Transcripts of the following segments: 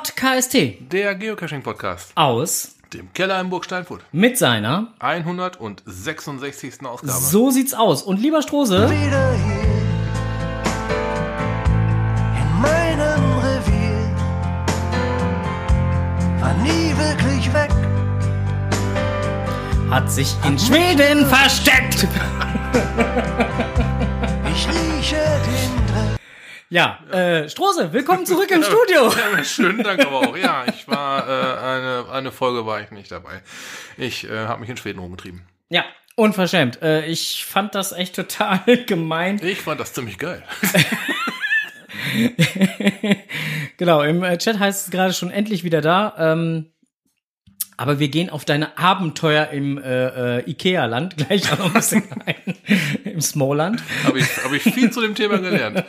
Podcast Der Geocaching-Podcast. aus Dem Keller in Burg Steinfurt. mit seiner 166. Ausgabe. So sieht's aus. Und lieber Strose, wieder hier in meinem Revier. War nie wirklich weg. hat sich in Schweden versteckt. Ja, äh, Strose, willkommen zurück im Studio. Ja, schönen Dank aber auch. Ja, ich war, äh, eine, eine Folge war ich nicht dabei. Ich äh, habe mich in Schweden rumgetrieben. Ja, unverschämt. Äh, ich fand das echt total gemein. Ich fand das ziemlich geil. Genau, im äh, Chat heißt es gerade schon endlich wieder da. Ähm, aber wir gehen auf deine Abenteuer im äh, äh, Ikea-Land gleich auch noch ein bisschen ein. Im Smallland. Habe ich, hab ich viel zu dem Thema gelernt.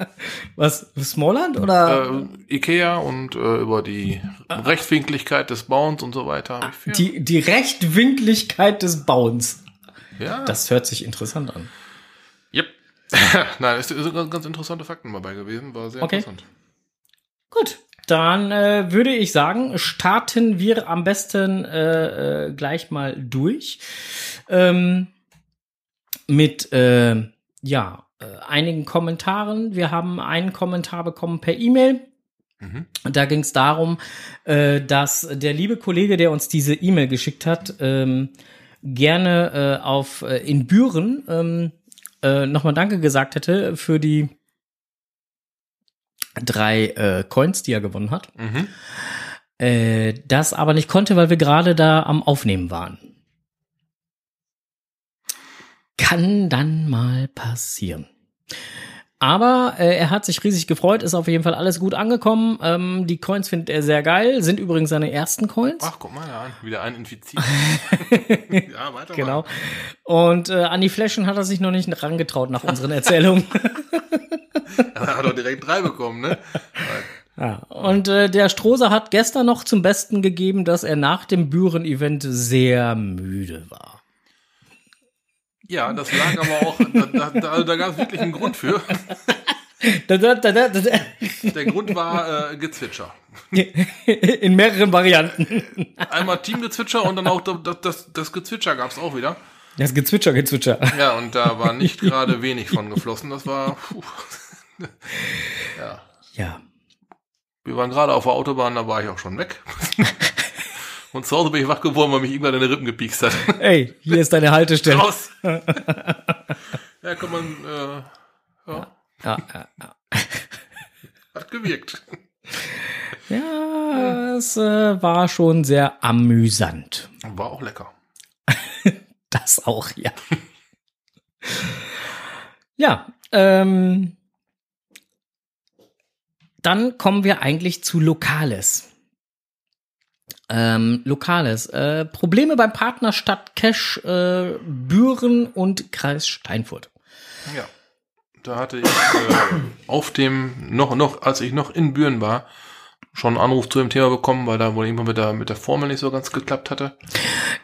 Was? Smallland oder? Äh, Ikea und äh, über die Rechtwinkligkeit des Bauens und so weiter. Viel. die, die Rechtwinkligkeit des Bauens. ja, Das hört sich interessant an. Yep. Nein, es sind ganz, ganz interessante Fakten dabei gewesen. War sehr Okay. interessant. Gut, dann äh, würde ich sagen, starten wir am besten äh, äh, gleich mal durch ähm, mit äh, ja äh, einigen Kommentaren. Wir haben einen Kommentar bekommen per E-Mail. Mhm. Da ging es darum, äh, dass der liebe Kollege, der uns diese E-Mail geschickt hat, ähm, gerne äh, auf äh, in Büren ähm, äh, nochmal Danke gesagt hätte für die drei äh, Coins, die er gewonnen hat. Mhm. Äh, das aber nicht konnte, weil wir gerade da am Aufnehmen waren. Kann dann mal passieren. Aber äh, er hat sich riesig gefreut, ist auf jeden Fall alles gut angekommen. Ähm, die Coins findet er sehr geil, sind übrigens seine ersten Coins. Ach, guck mal, ja, wieder ein infiziert. ja, weiter Genau. Und äh, an die Flaschen hat er sich noch nicht rangetraut nach unseren Erzählungen. Er hat doch direkt drei bekommen, ne? ja. Und äh, der Strohser hat gestern noch zum Besten gegeben, dass er nach dem Büren-Event sehr müde war. Ja, das lag aber auch, da, da, da, da gab es wirklich einen Grund für. Der Grund war äh, Gezwitscher. In mehreren Varianten. Einmal Teamgezwitscher und dann auch das, das, das Gezwitscher gab es auch wieder. Das Gezwitscher, Gezwitscher. Ja, und da war nicht gerade wenig von geflossen. Das war, puh. Ja. Ja. Wir waren gerade auf der Autobahn, da war ich auch schon weg. Und zu Hause bin ich wach geworden, weil mich irgendwann in den Rippen gepiekst hat. Ey, hier ist deine Haltestelle. Raus! ja, kann man, äh, ja, Ja, ja, ja. hat gewirkt. ja es äh, war schon sehr amüsant. War auch lecker. Das auch, ja. ja, ähm, dann kommen wir eigentlich zu Lokales. Ähm, Lokales. Äh, Probleme beim Partner Stadt Cash, äh, Büren und Kreis Steinfurt. Ja. Da hatte ich äh, auf dem, noch, noch, als ich noch in Büren war, schon einen Anruf zu dem Thema bekommen, weil da wohl irgendwann mit der, mit der Formel nicht so ganz geklappt hatte.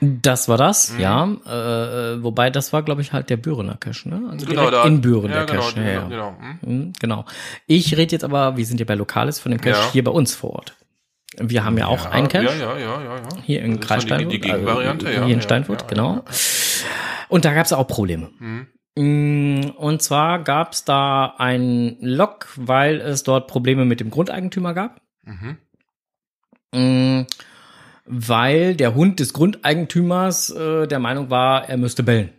Das war das, Mhm. ja. Äh, wobei das war, glaube ich, halt der Bürener Cache, ne? Also Genau, da- in Büren ja, der genau, Cache. ja, genau, ja. genau. Hm? Mhm, Genau. Ich rede jetzt aber, wir sind ja bei Lokales von dem Cache Ja. hier bei uns vor Ort. Wir haben ja auch einen Cache. Ja, ja, ja, ja, ja. Hier in Kreis dann die, Steinfurt. die Gegenvariante, also ja. Hier in ja, Steinfurt, ja, genau. Ja, ja. Und da gab es auch Probleme. Mhm. Mm, Und zwar gab es da ein Lok, weil es dort Probleme mit dem Grundeigentümer gab. Mhm. Mm, Weil der Hund des Grundeigentümers äh, der Meinung war, er müsste bellen.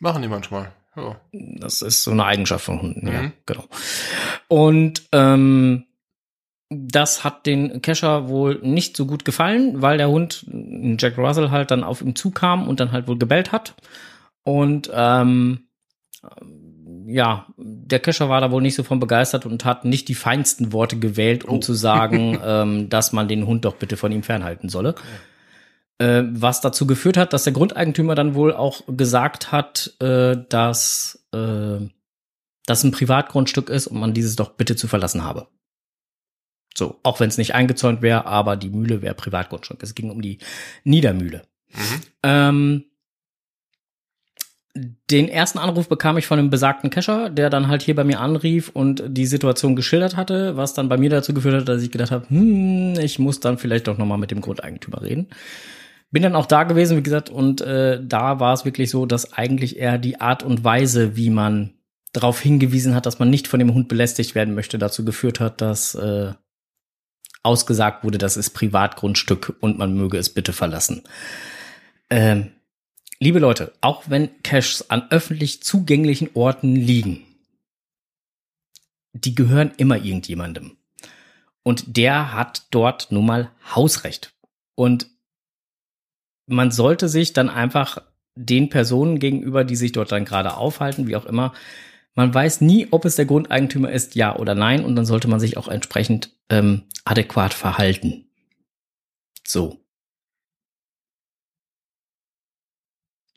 Machen die manchmal. Ja. Das ist so eine Eigenschaft von Hunden, ja, Mhm. genau. Und ähm, das hat den Kescher wohl nicht so gut gefallen, weil der Hund, Jack Russell, halt dann auf ihm zukam und dann halt wohl gebellt hat. Und ähm, ja, der Kescher war da wohl nicht so von begeistert und hat nicht die feinsten Worte gewählt, um Oh. zu sagen, ähm, dass man den Hund doch bitte von ihm fernhalten solle. Äh, was dazu geführt hat, dass der Grundeigentümer dann wohl auch gesagt hat, äh, dass äh, das ein Privatgrundstück ist und man dieses doch bitte zu verlassen habe. So, auch wenn es nicht eingezäunt wäre, aber die Mühle wäre Privatgrundstück. Es ging um die Niedermühle. Mhm. Ähm, Den ersten Anruf bekam ich von einem besagten Cacher, der dann halt hier bei mir anrief und die Situation geschildert hatte, was dann bei mir dazu geführt hat, dass ich gedacht habe, hm, ich muss dann vielleicht doch noch mal mit dem Grundeigentümer reden. Bin dann auch da gewesen, wie gesagt, und äh, da war es wirklich so, dass eigentlich eher die Art und Weise, wie man darauf hingewiesen hat, dass man nicht von dem Hund belästigt werden möchte, dazu geführt hat, dass äh, ausgesagt wurde, das ist Privatgrundstück und man möge es bitte verlassen. Ähm, liebe Leute, auch wenn Caches an öffentlich zugänglichen Orten liegen, die gehören immer irgendjemandem. Und der hat dort nun mal Hausrecht. Und man sollte sich dann einfach den Personen gegenüber, die sich dort dann gerade aufhalten, wie auch immer, man weiß nie, ob es der Grundeigentümer ist, ja oder nein, und dann sollte man sich auch entsprechend ähm, adäquat verhalten. So.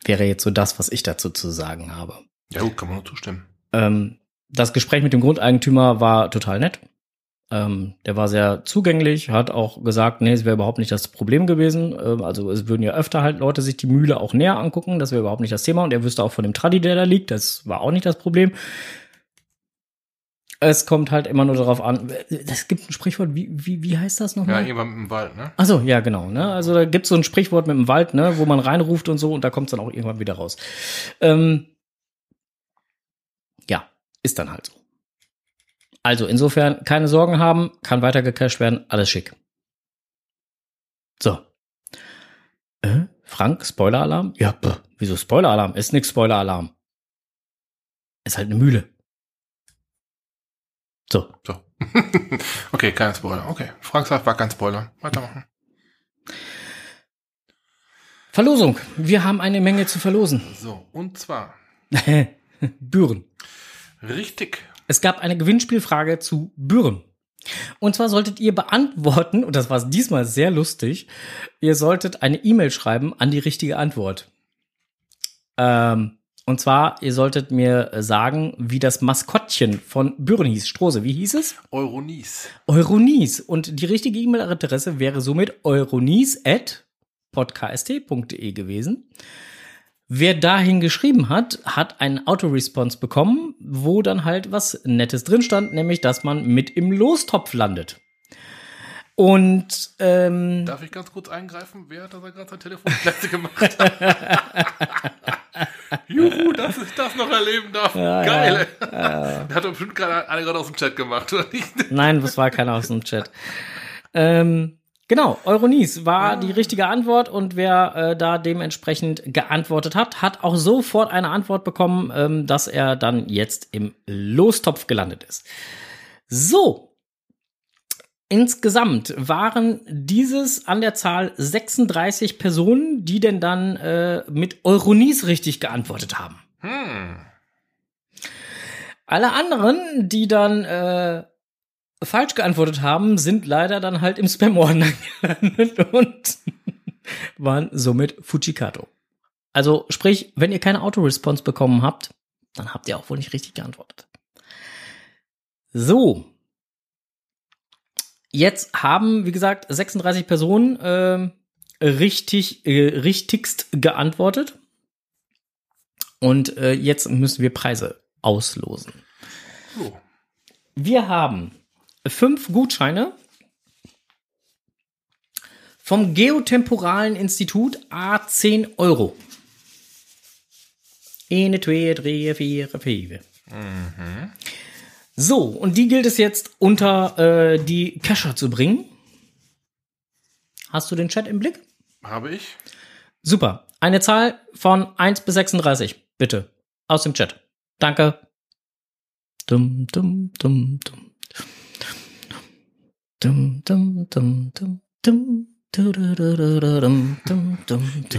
Wäre jetzt so das, was ich dazu zu sagen habe. Ja, gut, kann man nur zustimmen. Ähm, das Gespräch mit dem Grundeigentümer war total nett. Ähm, der war sehr zugänglich, hat auch gesagt, nee, es wäre überhaupt nicht das Problem gewesen. Ähm, also es würden ja öfter halt Leute sich die Mühle auch näher angucken, das wäre überhaupt nicht das Thema. Und er wüsste auch von dem Tradi, der da liegt, das war auch nicht das Problem. Es kommt halt immer nur darauf an, es gibt ein Sprichwort, wie, wie, wie heißt das Ja, nochmal? irgendwann im Wald, ne? Ach so, ja, genau. Ne? Also da gibt's so ein Sprichwort mit dem Wald, ne, wo man reinruft und so und da kommt's dann auch irgendwann wieder raus. Ähm, ja, ist dann halt so. Also insofern keine Sorgen haben, kann weiter gecached werden, alles schick. So. Äh, Frank, Spoiler-Alarm? Ja, pff, wieso Spoiler-Alarm? Ist nix Spoiler-Alarm. Ist halt eine Mühle. So. So. okay, kein Spoiler. Okay. Frank sagt, war kein Spoiler. Weitermachen. Verlosung. Wir haben eine Menge zu verlosen. So, und zwar, Büren. richtig. Es gab eine Gewinnspielfrage zu Büren. Und zwar solltet ihr beantworten, und das war diesmal sehr lustig, ihr solltet eine E-Mail schreiben an die richtige Antwort. Ähm, und zwar, ihr solltet mir sagen, wie das Maskottchen von Büren hieß. Strose, wie hieß es? Euronies. Euronies. Und die richtige E-Mail-Adresse wäre somit euronies.podkst.de gewesen. Wer dahin geschrieben hat, hat einen Autoresponse bekommen, wo dann halt was Nettes drin stand, nämlich, dass man mit im Lostopf landet. Und ähm, Darf ich ganz kurz eingreifen? Wer hat da gerade sein Telefon gemacht? Juhu, dass ich das noch erleben darf. Geil. Der hat doch bestimmt gerade alle gerade aus dem Chat gemacht, oder nicht? Nein, das war keiner aus dem Chat. Ähm, genau, Euronies war die richtige Antwort und wer äh, da dementsprechend geantwortet hat, hat auch sofort eine Antwort bekommen, ähm, dass er dann jetzt im Lostopf gelandet ist. So. Insgesamt waren dieses an der Zahl 36 Personen, die denn dann äh, mit Euronies richtig geantwortet haben. Hm. Alle anderen, die dann äh, falsch geantwortet haben, sind leider dann halt im Spam-Ordner gelandet und waren somit Fujikato. Also sprich, wenn ihr keine Autoresponse bekommen habt, dann habt ihr auch wohl nicht richtig geantwortet. So. Jetzt haben, wie gesagt, 36 Personen ähm, richtig, äh, richtigst geantwortet. Und äh, jetzt müssen wir Preise auslosen. So. Wir haben fünf Gutscheine vom Geotemporalen Institut A 10 Euro. Eine, zwei, drei, vier, fünf. So, und die gilt es jetzt unter äh, die Cacher zu bringen. Hast du den Chat im Blick? Habe ich? Super. Eine Zahl von 1 bis 36, bitte. Aus dem Chat. Danke. Dum, dum, dum, dum. Dum, dum, dum, dum, dum. Dum,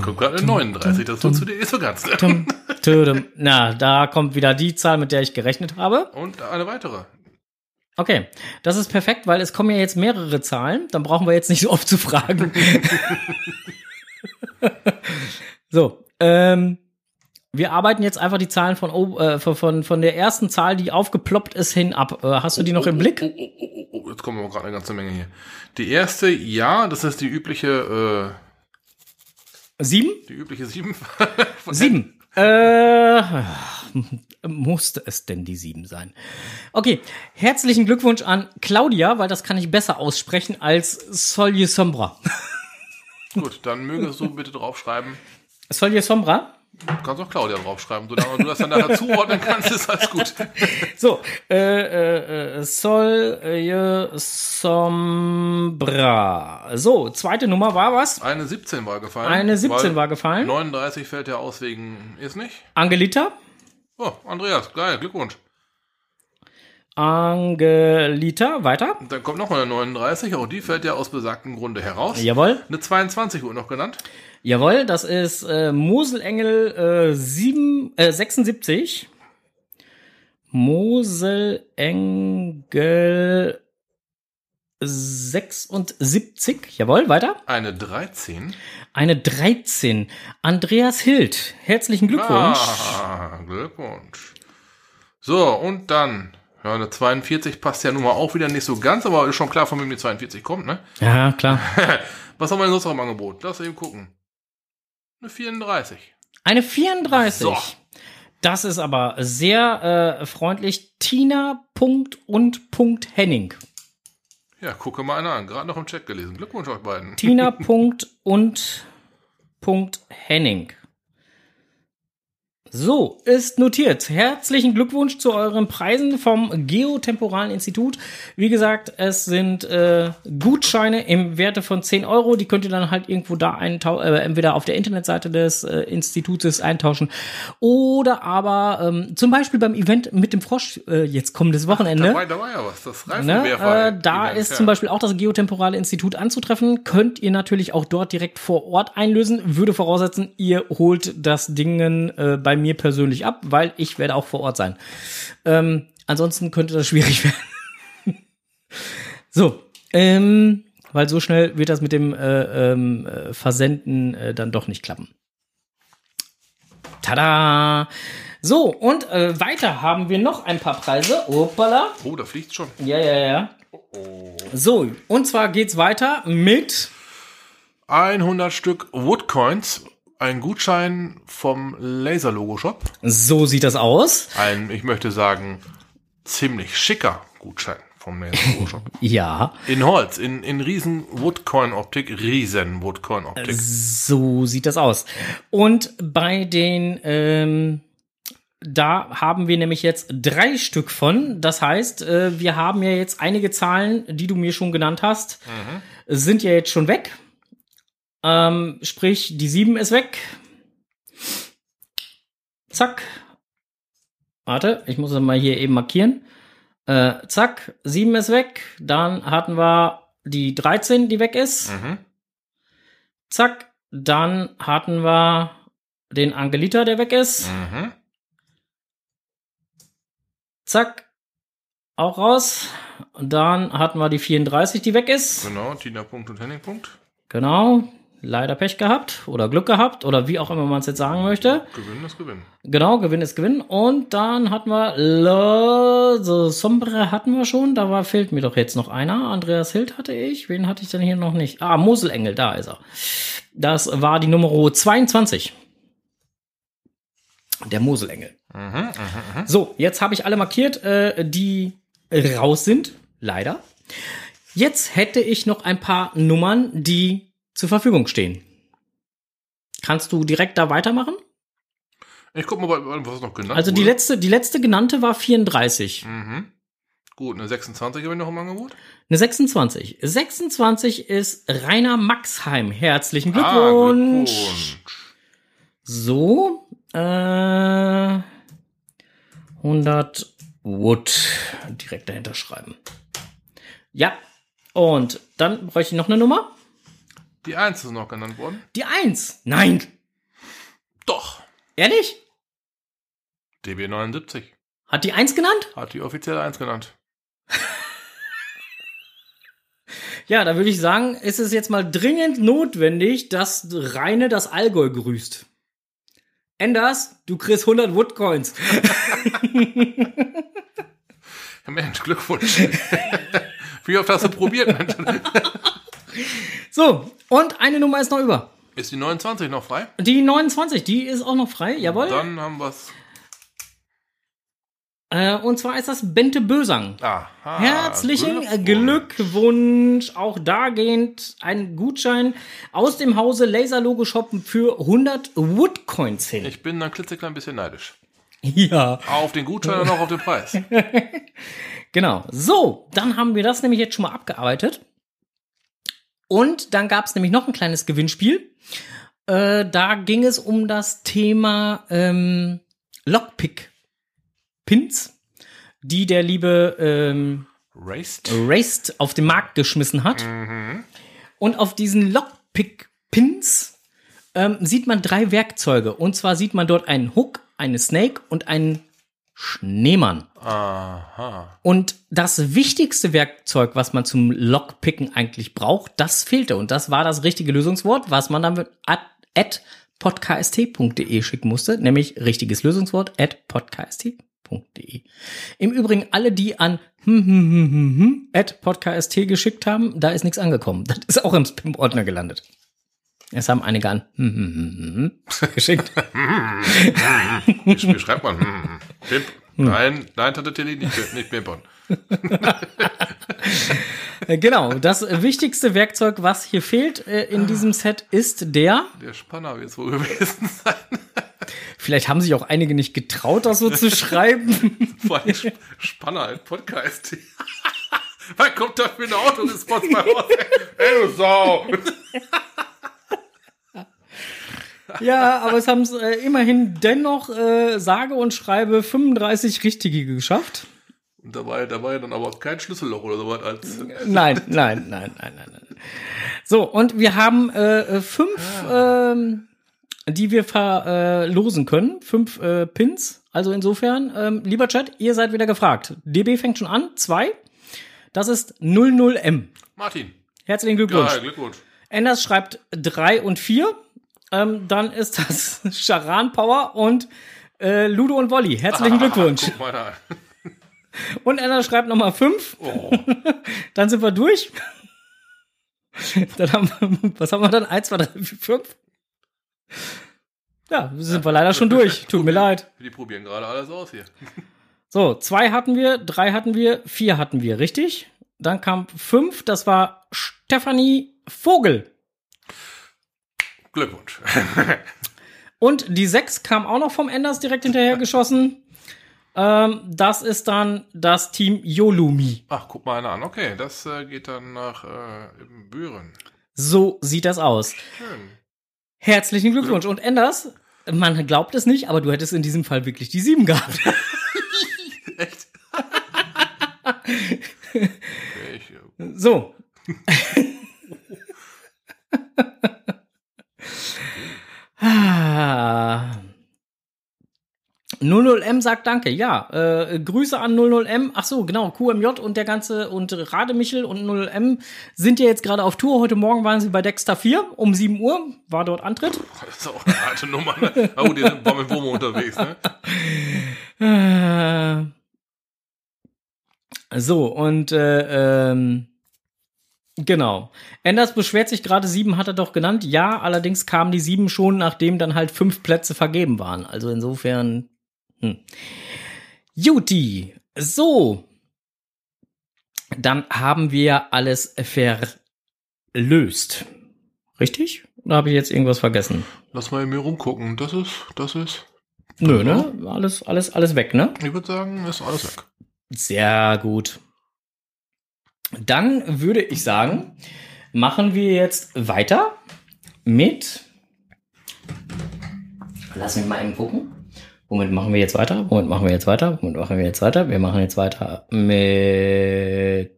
gucke gerade dum, 39, das tut zu dir nicht so ganz. ne? Na, da kommt wieder die Zahl, mit der ich gerechnet habe. Und eine weitere. Okay, das ist perfekt, weil es kommen ja jetzt mehrere Zahlen. Dann brauchen wir jetzt nicht so oft zu fragen. so, ähm, wir arbeiten jetzt einfach die Zahlen von, äh, von- von, der ersten Zahl, die aufgeploppt ist, hin ab. Äh, hast du die noch im Blick? Oh, oh, oh, oh, oh, jetzt kommen wir gerade eine ganze Menge hier. Die erste, ja, das ist die übliche, Sieben? äh, die übliche sieben. Sieben. Äh, musste es denn die sieben sein? Okay, herzlichen Glückwunsch an Claudia, weil das kann ich besser aussprechen als Solje Sombra. Gut, dann mögest du bitte draufschreiben. Solje Sombra? Du kannst auch Claudia draufschreiben. Solange du das dann nachher zuordnen kannst, ist alles gut. So, äh, äh, äh, Solje Sombra. So, zweite Nummer war was? Eine 17 war gefallen. Eine 17 weil war gefallen. 39 fällt ja aus wegen, ist nicht? Angelita? Oh, Andreas, geil, Glückwunsch. Angelita, weiter. Und dann kommt noch mal eine 39, auch die fällt ja aus besagtem Grunde heraus. Jawohl. Eine 22 wurde noch genannt. Jawohl, das ist äh, Moselengel äh, 7, äh, 76. Moselengel 76. Jawohl, weiter. Eine 13. Eine 13. Andreas Hild. Herzlichen Glückwunsch. Ah, Glückwunsch. So, und dann, ja, eine 42 passt ja nun mal auch wieder nicht so ganz, aber ist schon klar, von wem die 42 kommt, ne? Ja, klar. Was haben wir denn sonst noch im Angebot? Lass eben gucken. Eine 34. Eine 34. So. Das ist aber sehr äh, freundlich. Tina Punkt und Punkt Henning. Ja, gucke mal einer an. Gerade noch im Chat gelesen. Glückwunsch euch beiden. Tina Punkt und Punkt Henning. So, ist notiert. Herzlichen Glückwunsch zu euren Preisen vom Geotemporalen Institut. Wie gesagt, es sind äh, Gutscheine im Werte von 10 Euro. Die könnt ihr dann halt irgendwo da eintau äh, entweder auf der Internetseite des äh, Institutes eintauschen oder aber ähm, zum Beispiel beim Event mit dem Frosch äh, jetzt kommendes Wochenende. Da war, da war ja was. Das Ne? Äh, da ist zum Beispiel auch das Geotemporale Institut anzutreffen. Könnt ihr natürlich auch dort direkt vor Ort einlösen. Würde voraussetzen, ihr holt das Ding äh, bei mir persönlich ab, weil ich werde auch vor Ort sein. Ähm, ansonsten könnte das schwierig werden. so, ähm, weil so schnell wird das mit dem äh, ähm, äh, Versenden äh, dann doch nicht klappen. Tada! So, und äh, weiter haben wir noch ein paar Preise. Opala. Oh, da fliegt schon. Ja, ja, ja. So, und zwar geht's weiter mit 100 Stück Woodcoins. Ein Gutschein vom Laser-Logo-Shop. so sieht das aus. Ein, ich möchte sagen, ziemlich schicker Gutschein vom Laser-Logo-Shop. Ja, In Holz, in, in riesen Woodcoin-Optik, riesen Woodcoin-Optik. so sieht das aus. Und bei den ähm, da haben wir nämlich jetzt drei Stück von. Das heißt, äh, wir haben ja jetzt einige Zahlen, die du mir schon genannt hast, sind ja jetzt schon weg. Ähm, sprich, die 7 ist weg. Zack. Warte, ich muss das mal hier eben markieren. Äh, zack, 7 ist weg. Dann hatten wir die 13, die weg ist. Mhm. Zack. Dann hatten wir den Angelita, der weg ist. Mhm. Zack. Auch raus. Und dann hatten wir die 34, die weg ist. Genau, Tina Punkt und Henning Punkt. Genau. Leider Pech gehabt oder Glück gehabt oder wie auch immer man es jetzt sagen möchte. Gewinnen ist Gewinn. Genau, Gewinn ist Gewinn. Und dann hatten wir Le so Sombre hatten wir schon. Da war, fehlt mir doch jetzt noch einer. Andreas Hild hatte ich. Wen hatte ich denn hier noch nicht? Ah, Moselengel, da ist er. Das war die Nummer 22. Der Moselengel. Mhm, So, jetzt habe ich alle markiert, äh, die raus sind. Leider. Jetzt hätte ich noch ein paar Nummern, die zur Verfügung stehen. Kannst du direkt da weitermachen? Ich guck mal, was noch genannt Also die wurde. letzte, die letzte genannte war 34. Mhm. Gut, eine 26 habe ich noch im Angebot. Eine 26. 26 ist Rainer Maxheim. Herzlichen Ah, Glückwunsch. Glückwunsch. So, äh, 100 Wood direkt dahinter schreiben. Ja, und dann bräuchte ich noch eine Nummer. Die 1 ist noch genannt worden. Die 1. Nein, Doch. ehrlich? DB79 Hat die 1 genannt? hat die offizielle 1 genannt. Ja, da würde ich sagen, ist es jetzt mal dringend notwendig, dass Reine das Allgäu grüßt. Enders, du kriegst 100 Woodcoins. Mensch, Glückwunsch. Wie oft hast du probiert, Mensch? So, und eine Nummer ist noch über. Ist die 29 noch frei? Die 29, die ist auch noch frei, jawohl. Dann haben wir's. Äh, und zwar ist das Bente Bösang. Aha. Herzlichen Glückwunsch. Glückwunsch. Auch dagehend ein Gutschein aus dem Hause Laser Logo Shoppen für 100 Woodcoins hin. Ich bin ein klitzeklein bisschen neidisch. Ja, Auf den Gutschein und auch auf den Preis. genau. So, dann haben wir das nämlich jetzt schon mal abgearbeitet. Und dann gab es nämlich noch ein kleines Gewinnspiel. Äh, da ging es um das Thema ähm, Lockpick-Pins, die der liebe ähm, Raced. Raced auf den Markt geschmissen hat. Und auf diesen Lockpick-Pins ähm, sieht man drei Werkzeuge. Und zwar sieht man dort einen Hook, eine Snake und einen Schneemann. Aha. Und das wichtigste Werkzeug, was man zum Lockpicken eigentlich braucht, das fehlte. Und das war das richtige Lösungswort, was man dann at, at podcast.de schicken musste, nämlich richtiges Lösungswort at podcast.de. Im Übrigen alle, die an hm, hm, hm, hm, hm, at podcast geschickt haben, da ist nichts angekommen. Das ist auch im Spam-Ordner gelandet. Es haben einige an hm, hm, hm, hm, hm, geschickt. Wie, wie schreibt man? Hm. Pimp. Nein, nein, Tante Tilly, nicht, nicht pimpern. Äh, Genau, das wichtigste Werkzeug, was hier fehlt äh, in diesem Set, ist der. Der Spanner wird es wohl gewesen sein. Vielleicht haben sich auch einige nicht getraut, das so zu schreiben. Vor allem Sp- Spanner, ein Podcast. Was kommt da für ein Auto des Spots bei? Ey, du Sau! Ja, aber es haben es äh, immerhin dennoch äh, sage und schreibe 35 richtige geschafft. Und dabei, dabei dann aber kein Schlüsselloch oder sowas als. Nein, nein, nein, nein, nein, nein. So, und wir haben äh, fünf, ähm, die wir verlosen können. Fünf äh, Pins. Also insofern, ähm, lieber Chat, ihr seid wieder gefragt. DB fängt schon an. Zwei. Das ist 00M. Martin. Herzlichen Glückwunsch. Geil, Glückwunsch. Enders schreibt drei und vier. Ähm, dann ist das Charan Power und äh, Ludo und Wolli. Herzlichen Glückwunsch. Mal da. Und Enders schreibt nochmal fünf. Oh, Dann sind wir durch. Dann haben wir, was haben wir dann? Eins, zwei, drei, vier, fünf. Ja, sind wir leider schon durch. Tut mir leid. die probieren gerade alles aus hier. So, zwei hatten wir, drei hatten wir, vier hatten wir, richtig? Dann kam fünf, das war Stefanie Vogel. Glückwunsch. Und die sechs kam auch noch vom Enders direkt hinterher geschossen. Ähm, das ist dann das Team Yolumi. Ach, guck mal einer an. Okay, das äh, geht dann nach äh, Büren. So sieht das aus. Schön. Herzlichen Glückwunsch. Und Enders, man glaubt es nicht, aber du hättest in diesem Fall wirklich die sieben gehabt. Echt? äh, So. Ah. 00M sagt Danke. Ja, äh, Grüße an 00M. Ach so, genau, QMJ und der ganze und Rademichel und 00M sind ja jetzt gerade auf Tour. Heute Morgen waren sie bei Dexter 4 um 7 Uhr, war dort Antritt. das ist auch eine alte Nummer. Ne? Oh, die sind war mit Womo unterwegs, ne? Äh, So, und äh, ähm, genau. Enders beschwert sich gerade, sieben hat er doch genannt. Ja, allerdings kamen die sieben schon, nachdem dann halt fünf Plätze vergeben waren. Also insofern. Hm. Juti. So. Dann haben wir alles verlöst. Richtig? Oder habe ich jetzt irgendwas vergessen? Lass mal in mir rumgucken. Das ist, das ist, Nö, ne? Alles, alles, alles weg, ne? ich würde sagen, ist alles weg. Sehr gut. Dann würde ich sagen, machen wir jetzt weiter mit. Lass mich mal eben gucken. Womit machen wir jetzt weiter? Womit machen wir jetzt weiter? Womit machen wir jetzt weiter? Wir machen jetzt weiter mit.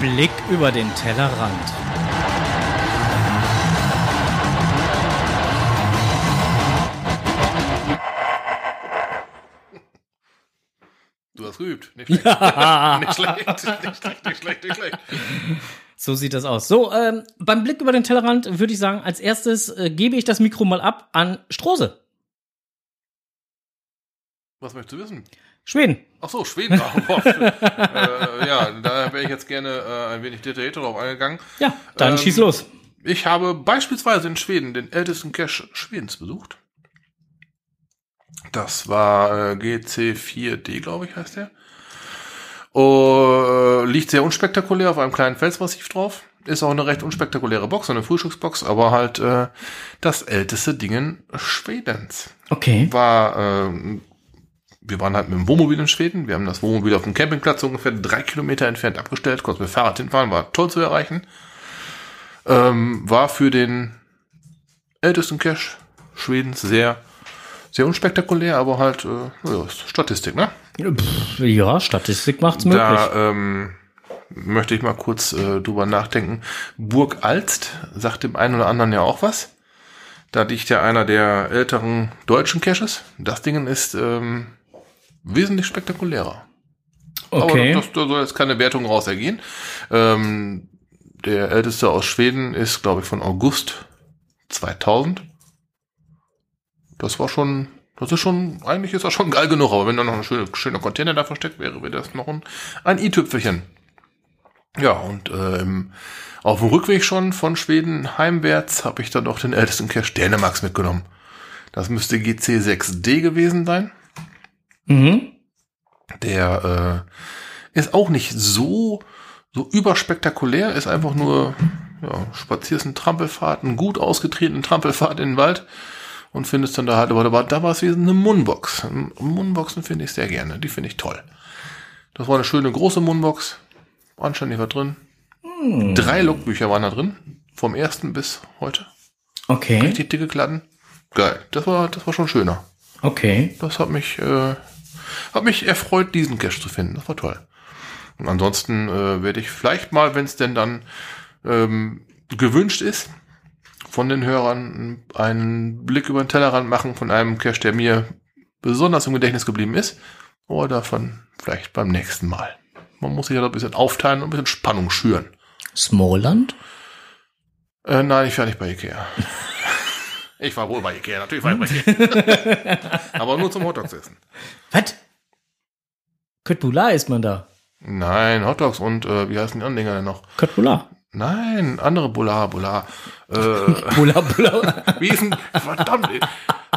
Blick über den Tellerrand. Geübt. Nicht schlecht. nicht schlecht. Nicht schlecht, nicht schlecht, nicht schlecht. So sieht das aus. So, ähm, beim Blick über den Tellerrand würde ich sagen, als erstes äh, gebe ich das Mikro mal ab an Strose. Was möchtest du wissen? Schweden. Ach so, Schweden. Boah, äh, ja, da wäre ich jetzt gerne äh, ein wenig detaillierter drauf eingegangen. Ja, dann Ähm, schieß los. Ich habe beispielsweise in Schweden den ältesten Cache Schwedens besucht. Das war äh, GC4D, glaube ich, heißt der. Oh, liegt sehr unspektakulär auf einem kleinen Felsmassiv drauf. Ist auch eine recht unspektakuläre Box, eine Frühstücksbox, aber halt äh, das älteste Ding Schwedens. Okay. War, äh, wir waren halt mit dem Wohnmobil in Schweden. Wir haben das Wohnmobil auf dem Campingplatz ungefähr drei Kilometer entfernt abgestellt, konnten mit Fahrrad hinfahren, war toll zu erreichen. Ähm, war für den ältesten Cache Schwedens sehr, sehr unspektakulär, aber halt, äh, ja, ist Statistik, ne? Pff, Ja, Statistik macht's möglich. Da ähm, möchte ich mal kurz äh, drüber nachdenken. Burg Alst sagt dem einen oder anderen ja auch was. Da liegt ja einer der älteren deutschen Caches. Das Ding ist ähm, wesentlich spektakulärer. okay. Aber das, da soll jetzt keine Wertung raus ergehen. Ähm, der älteste aus Schweden ist, glaube ich, von August 2000. Das war schon, das ist schon, eigentlich ist das schon geil genug, aber wenn da noch ein schöner, schöner Container da versteckt wäre, wäre das noch ein, ein i-Tüpfelchen. Ja, und ähm, auf dem Rückweg schon von Schweden heimwärts habe ich dann noch den ältesten Cache Dänemarks mitgenommen. Das müsste GC6D gewesen sein. mhm. Der äh, ist auch nicht so, so überspektakulär, ist einfach nur, ja, spazierst einen Trampelpfad, einen gut ausgetretenen Trampelpfad in den Wald und findest dann da halt, aber da war, da war es wie eine Moonbox. Moonboxen finde ich sehr gerne, die finde ich toll. Das war eine schöne große Moonbox, anständig war drin. Drei Logbücher waren da drin, vom ersten bis heute. Okay. Richtig dicke Kladden. Geil, das war, das war schon schöner. Okay. Das hat mich, äh, hat mich erfreut, diesen Cache zu finden. Das war toll. Und ansonsten äh, werde ich vielleicht mal, wenn es denn dann ähm, gewünscht ist, von den Hörern einen Blick über den Tellerrand machen von einem Cache, der mir besonders im Gedächtnis geblieben ist. Oder davon vielleicht beim nächsten Mal. Man muss sich ja da ein bisschen aufteilen und ein bisschen Spannung schüren. Smallland? Äh, nein, ich war nicht bei Ikea. ich war wohl bei Ikea, natürlich war ich bei Ikea. Aber nur zum Hotdogs essen. Was? Köttbullar ist man da. Nein, Hotdogs und äh, wie heißen die anderen Dinger denn noch? Köttbullar. Nein, andere Bular, Bular. Äh, Bulla, Bulla. wie ist denn, verdammt,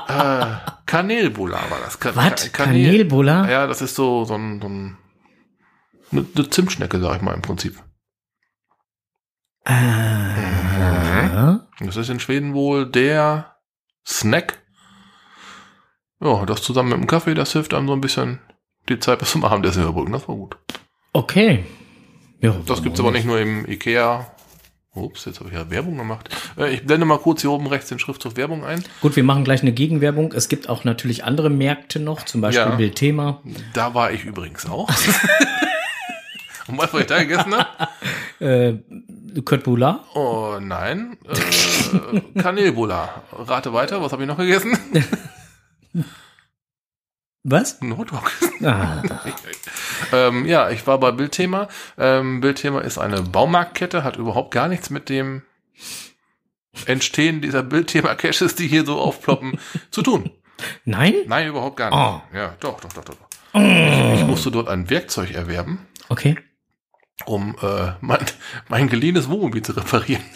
äh, Kanelbular war das. Ka Was? Ka- Kanelbular? Ja, das ist so, so ein, so ein eine, eine Zimtschnecke, sag ich mal im Prinzip. Ah. Das ist in Schweden wohl der Snack. Ja, das zusammen mit dem Kaffee, das hilft einem so ein bisschen die Zeit bis zum Abendessen überbrücken. Das war gut. Okay. Ja, Das gibt's aber nicht nur im Ikea. Ups, jetzt habe ich ja Werbung gemacht. Äh, ich blende mal kurz hier oben rechts den Schriftzug Werbung ein. Gut, wir machen gleich eine Gegenwerbung. Es gibt auch natürlich andere Märkte noch, zum Beispiel Ja. Bildthema. Da war ich übrigens auch. Und was, was ich da gegessen habe? Äh, Köttbullar. Oh nein. Äh, Kanelbulla. Rate weiter, was habe ich noch gegessen? Was? Ein Hotdog. Ah, ähm, ja, ich war bei Bildthema. Ähm, Bildthema ist eine Baumarktkette, hat überhaupt gar nichts mit dem Entstehen dieser Bildthema-Caches, die hier so aufploppen, zu tun. nein? Nein, überhaupt gar Oh. nicht. Ja, doch, doch, doch, doch. Ich, ich musste dort ein Werkzeug erwerben, Okay. um äh, mein, mein geliehenes Wohnmobil zu reparieren.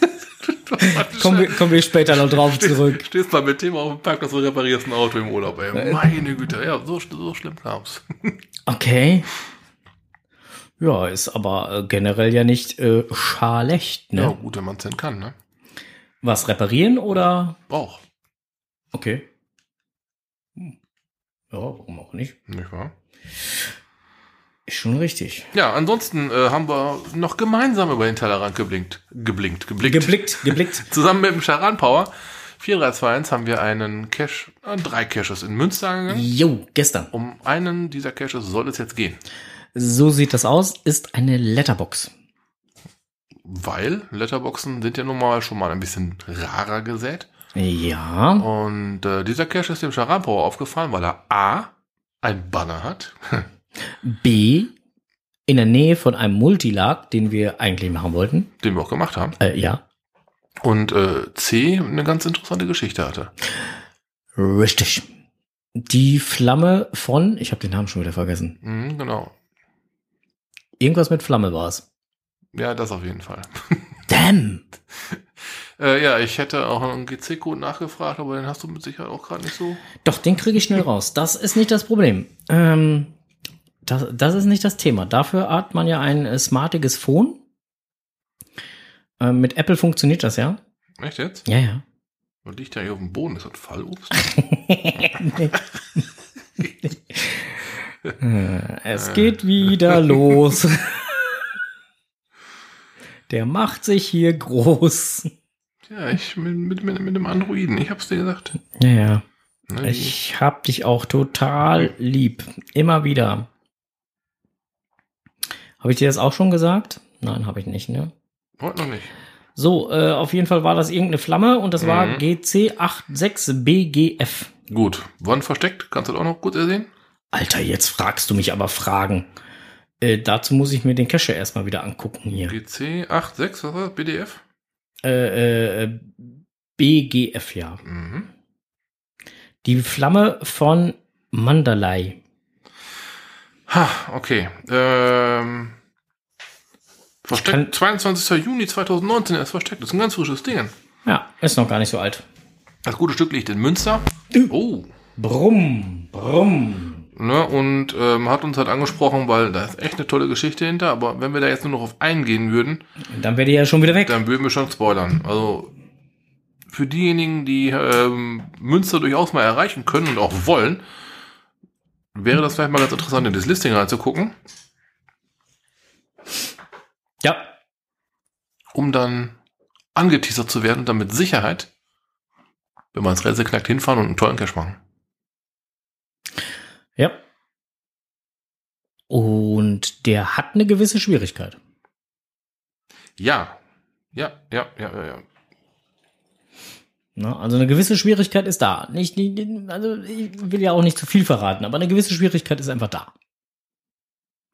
Kommen wir, kommen wir später noch drauf zurück. Stehst mal mit Thema auf dem Parkplatz und reparierst ein Auto im Urlaub, ey. Meine Güte, ja, so, so schlimm kam's. Okay. Ja, ist aber äh, generell ja nicht äh, schlecht, ne? Ja, gut, wenn man es denn kann, ne? Was reparieren oder? Auch, Okay. Hm. Ja, warum auch nicht? nicht wahr? Ist schon richtig. Ja, ansonsten äh, haben wir noch gemeinsam über den Tellerrand geblinkt. Geblinkt, geblickt. Geblickt, geblickt. Zusammen mit dem Charan Power 4321 haben wir einen Cache, äh, drei Caches in Münster angegangen. Jo, gestern. Um einen dieser Caches soll es jetzt gehen. So sieht das aus. Ist eine Letterbox. Weil Letterboxen sind ja nun mal schon mal ein bisschen rarer gesät. Ja. Und äh, dieser Cache ist dem Charan Power aufgefallen, weil er A, ein Banner hat. B. In der Nähe von einem Multilag, den wir eigentlich machen wollten. den wir auch gemacht haben. Äh, ja. Und äh, C eine ganz interessante Geschichte hatte. Richtig. Die Flamme von, ich habe den Namen schon wieder vergessen. Mhm, genau. Irgendwas mit Flamme war es. Ja, das auf jeden Fall. Damn! Äh, ja, ich hätte auch einen GC-Code nachgefragt, aber den hast du mit Sicherheit auch gerade nicht so. Doch, den kriege ich schnell raus. Das ist nicht das Problem. Ähm, das, das ist nicht das Thema. Dafür hat man ja ein äh, smartiges Phone. Ähm, mit Apple funktioniert das ja. Echt jetzt? Ja, ja. Und liegt ja hier auf dem Boden, ist das Fallobst? Äh, es geht wieder los. Der macht sich hier groß. ja, ich mit, mit, mit, mit dem Androiden, ich hab's dir gesagt. Ja, ja. Ich hab dich auch total lieb. Immer wieder. Habe ich dir das auch schon gesagt? Nein, habe ich nicht, ne? Heute noch nicht. So, äh, auf jeden Fall war das irgendeine Flamme und das war Mhm. GC86BGF. Gut, wann versteckt? Kannst du das auch noch gut ersehen? Alter, jetzt fragst du mich aber Fragen. Äh, dazu muss ich mir den Cache erstmal wieder angucken hier. GC 86, was war das? BDF? Äh, äh, BGF, ja. Mhm. Die Flamme von Mandalay. Ha, okay. Ähm, versteckt. 22. Juni 2019 erst versteckt. Das ist ein ganz frisches Ding. Ja, ist noch gar nicht so alt. Das gute Stück liegt in Münster. Oh. Brumm, brumm. Ne, und ähm, hat uns halt angesprochen, weil da ist echt eine tolle Geschichte hinter, aber wenn wir da jetzt nur noch auf eingehen würden, Dann wäre die ja schon wieder weg. dann würden wir schon spoilern. Also für diejenigen, die ähm, Münster durchaus mal erreichen können und auch wollen, wäre das vielleicht mal ganz interessant, in das Listing reinzugucken, Ja, um dann angeteasert zu werden und dann mit Sicherheit, wenn man ins Rätsel knackt, hinfahren und einen tollen Cash machen. ja. Und der hat eine gewisse Schwierigkeit. Ja. Ja, ja, ja, ja, ja. Ne? Also eine gewisse Schwierigkeit ist da. Nicht, nicht, also ich will ja auch nicht zu viel verraten, aber eine gewisse Schwierigkeit ist einfach da.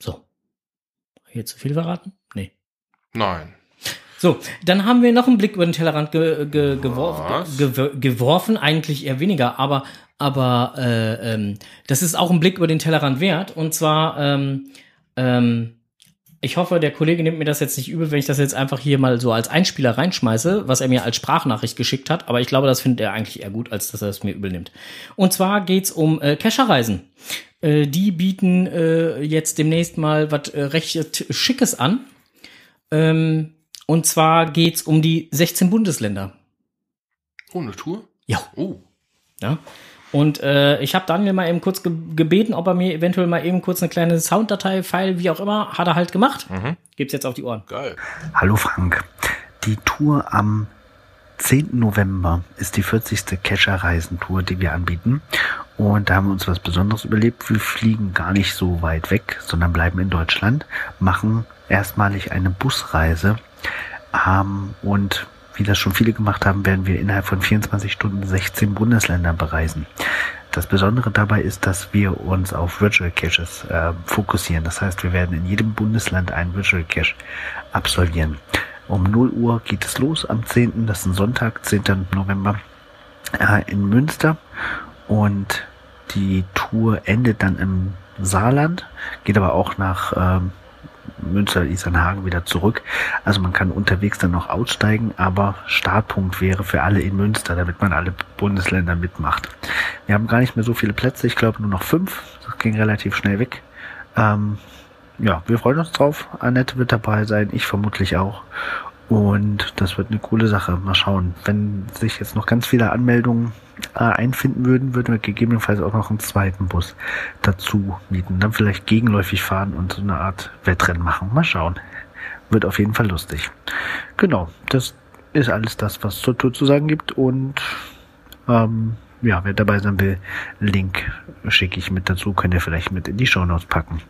So. Hier zu viel verraten? Nee. Nein. So, dann haben wir noch einen Blick über den Tellerrand ge ge geworfen, Was? ge geworfen, eigentlich eher weniger, aber aber äh, ähm, das ist auch ein Blick über den Tellerrand wert. Und zwar, ähm, ähm, ich hoffe, der Kollege nimmt mir das jetzt nicht übel, wenn ich das jetzt einfach hier mal so als Einspieler reinschmeiße, was er mir als Sprachnachricht geschickt hat. Aber ich glaube, das findet er eigentlich eher gut, als dass er es mir übel nimmt. Und zwar geht's um äh, Kescherreisen. Äh, die bieten äh, jetzt demnächst mal was äh, recht Schickes an. Ähm, und zwar geht's um die 16 Bundesländer. Ohne Tour? Ja. Oh. Ja. Und äh, ich habe Daniel mal eben kurz ge gebeten, ob er mir eventuell mal eben kurz eine kleine Sounddatei, File, wie auch immer, hat er halt gemacht. Gibt's jetzt auf die Ohren. Geil. Hallo Frank. Die Tour am 10. November ist die 40. Kescher-Reisentour, die wir anbieten. Und da haben wir uns was Besonderes überlebt. Wir fliegen gar nicht so weit weg, sondern bleiben in Deutschland, machen erstmalig eine Busreise. Ähm, und wie das schon viele gemacht haben, werden wir innerhalb von 24 Stunden 16 Bundesländer bereisen. Das Besondere dabei ist, dass wir uns auf Virtual Caches äh, fokussieren. Das heißt, wir werden in jedem Bundesland einen Virtual Cache absolvieren. Um 0 Uhr geht es los am 10., das ist ein Sonntag, 10. November, äh, in Münster. Und die Tour endet dann im Saarland, geht aber auch nach ähm, Münster, Isernhagen wieder zurück. Also man kann unterwegs dann noch aussteigen, aber Startpunkt wäre für alle in Münster, damit man alle Bundesländer mitmacht. Wir haben gar nicht mehr so viele Plätze, ich glaube nur noch fünf. Das ging relativ schnell weg. Ähm, ja, wir freuen uns drauf. Annette wird dabei sein, ich vermutlich auch. Und das wird eine coole Sache. Mal schauen. Wenn sich jetzt noch ganz viele Anmeldungen äh, einfinden würden, würden wir gegebenenfalls auch noch einen zweiten Bus dazu mieten. Dann vielleicht gegenläufig fahren und so eine Art Wettrennen machen. Mal schauen. Wird auf jeden Fall lustig. Genau, das ist alles das, was zur Tour zu sagen gibt. Und ähm, ja, wer dabei sein will, Link schicke ich mit dazu. Könnt ihr vielleicht mit in die Shownotes packen.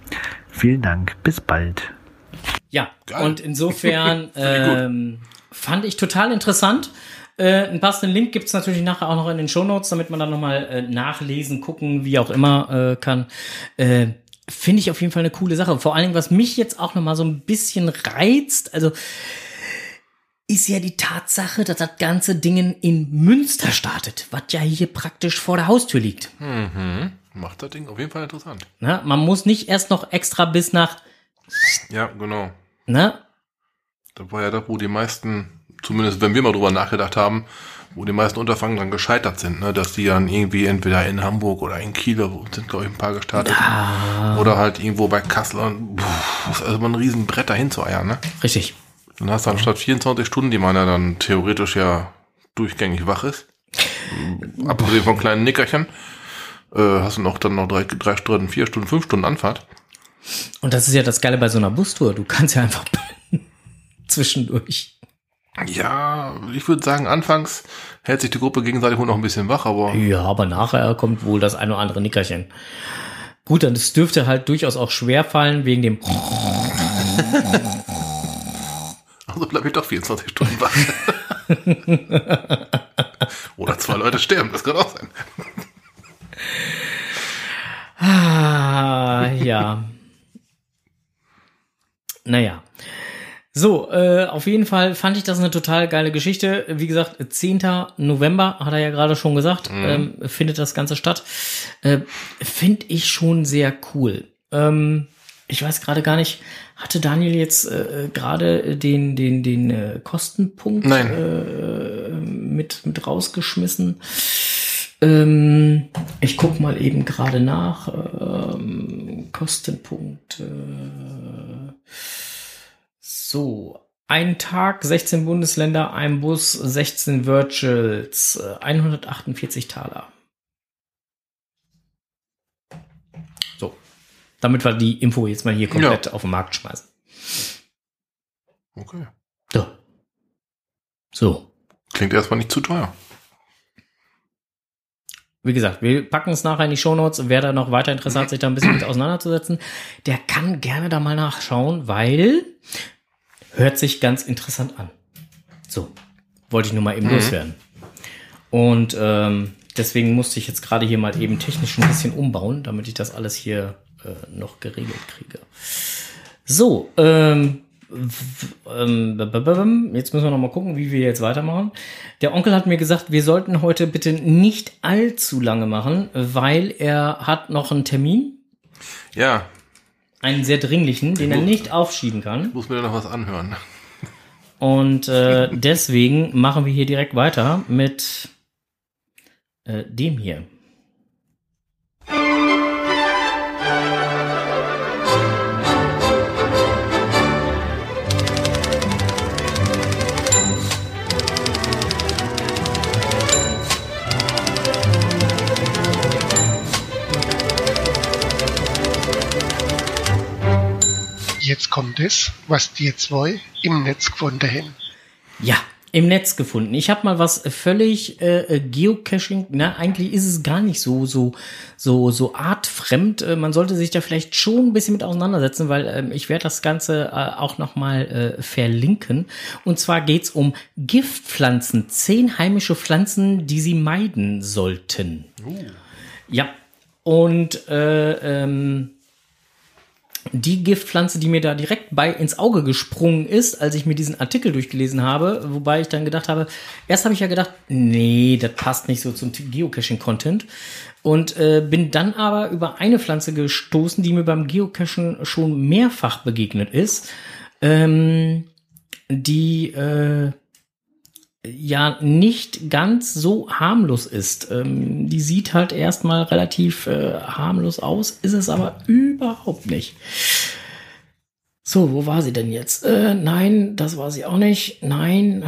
Vielen Dank. Bis bald. Ja, Geil. und insofern ähm, fand ich total interessant. Äh, einen passenden Link gibt's natürlich nachher auch noch in den Shownotes, damit man dann nochmal äh, nachlesen, gucken, wie auch immer äh, kann. Äh, Finde ich auf jeden Fall eine coole Sache. Vor allen Dingen, was mich jetzt auch nochmal so ein bisschen reizt, also ist ja die Tatsache, dass das ganze Ding in Münster startet, was ja hier praktisch vor der Haustür liegt. Mhm. Macht das Ding auf jeden Fall interessant. Ne? Man muss nicht erst noch extra bis nach, Ja, genau. ne? Das war ja das, wo die meisten, zumindest wenn wir mal drüber nachgedacht haben, wo die meisten Unterfangen dann gescheitert sind, ne? dass die dann irgendwie entweder in Hamburg oder in Kiel wo sind, glaube ich, ein paar gestartet. Oder halt irgendwo bei Kassel. Und, puh, ist also mal ein riesen Brett dahin zu eiern. Ne? Richtig. Dann hast du anstatt 24 Stunden, die man ja dann theoretisch ja durchgängig wach ist, abgesehen von kleinen Nickerchen, äh, hast du noch dann noch drei, drei Stunden, vier Stunden, fünf Stunden Anfahrt. Und das ist ja das Geile bei so einer Bustour. Du kannst ja einfach zwischendurch. Ja, ich würde sagen, anfangs hält sich die Gruppe gegenseitig wohl noch ein bisschen wach, aber Ja, aber nachher kommt wohl das ein oder andere Nickerchen. Gut, dann das dürfte halt durchaus auch schwer fallen wegen dem. also bleibe ich doch 24 Stunden wach. Oder zwei Leute sterben, das kann auch sein. Ah, ja. Naja. So, äh, auf jeden Fall fand ich das eine total geile Geschichte. Wie gesagt, 10. November, hat er ja gerade schon gesagt, ähm, findet das Ganze statt. Äh, Finde ich schon sehr cool. Ähm, ich weiß gerade gar nicht, hatte Daniel jetzt äh, gerade den, den, den äh, Kostenpunkt Nein. Äh, mit, mit rausgeschmissen? Ähm, ich guck mal eben gerade nach. Ähm, Kostenpunkt. Äh, so. Ein Tag, 16 Bundesländer, ein Bus, 16 Virtuals, äh, 148 Taler. So. Damit wir die Info jetzt mal hier komplett auf den Markt schmeißen. Okay. So. So. Klingt erstmal nicht zu teuer. Wie gesagt, wir packen es nachher in die Shownotes. Wer da noch weiter Interesse hat, sich da ein bisschen mit auseinanderzusetzen, der kann gerne da mal nachschauen, weil hört sich ganz interessant an. So, wollte ich nur mal eben loswerden. Und ähm, deswegen musste ich jetzt gerade hier mal eben technisch ein bisschen umbauen, damit ich das alles hier äh, noch geregelt kriege. So, ähm, jetzt müssen wir noch mal gucken, wie wir jetzt weitermachen. Der Onkel hat mir gesagt, wir sollten heute bitte nicht allzu lange machen, weil er hat noch einen Termin, Ja, einen sehr dringlichen, den er nicht aufschieben kann. muss mir noch was anhören. Und äh, deswegen machen wir hier direkt weiter mit äh, dem hier. Jetzt kommt es, was die zwei im Netz gefunden haben. Ja, im Netz gefunden. Ich habe mal was völlig äh, äh, Geocaching. Na, eigentlich ist es gar nicht so so so so artfremd. Äh, man sollte sich da vielleicht schon ein bisschen mit auseinandersetzen, weil ähm, ich werde das Ganze äh, auch noch mal äh, verlinken. Und zwar geht's um Giftpflanzen, zehn heimische Pflanzen, die Sie meiden sollten. Ja. Und äh, ähm, die Giftpflanze, die mir da direkt bei ins Auge gesprungen ist, als ich mir diesen Artikel durchgelesen habe, wobei ich dann gedacht habe, erst habe ich ja gedacht, nee, das passt nicht so zum Geocaching-Content. Und äh, bin dann aber über eine Pflanze gestoßen, die mir beim Geocachen schon mehrfach begegnet ist, ähm, die äh, ja nicht ganz so harmlos ist. Ähm, die sieht halt erstmal relativ äh, harmlos aus, ist es aber überhaupt nicht. So, wo war sie denn jetzt? Äh, nein, das war sie auch nicht. Nein.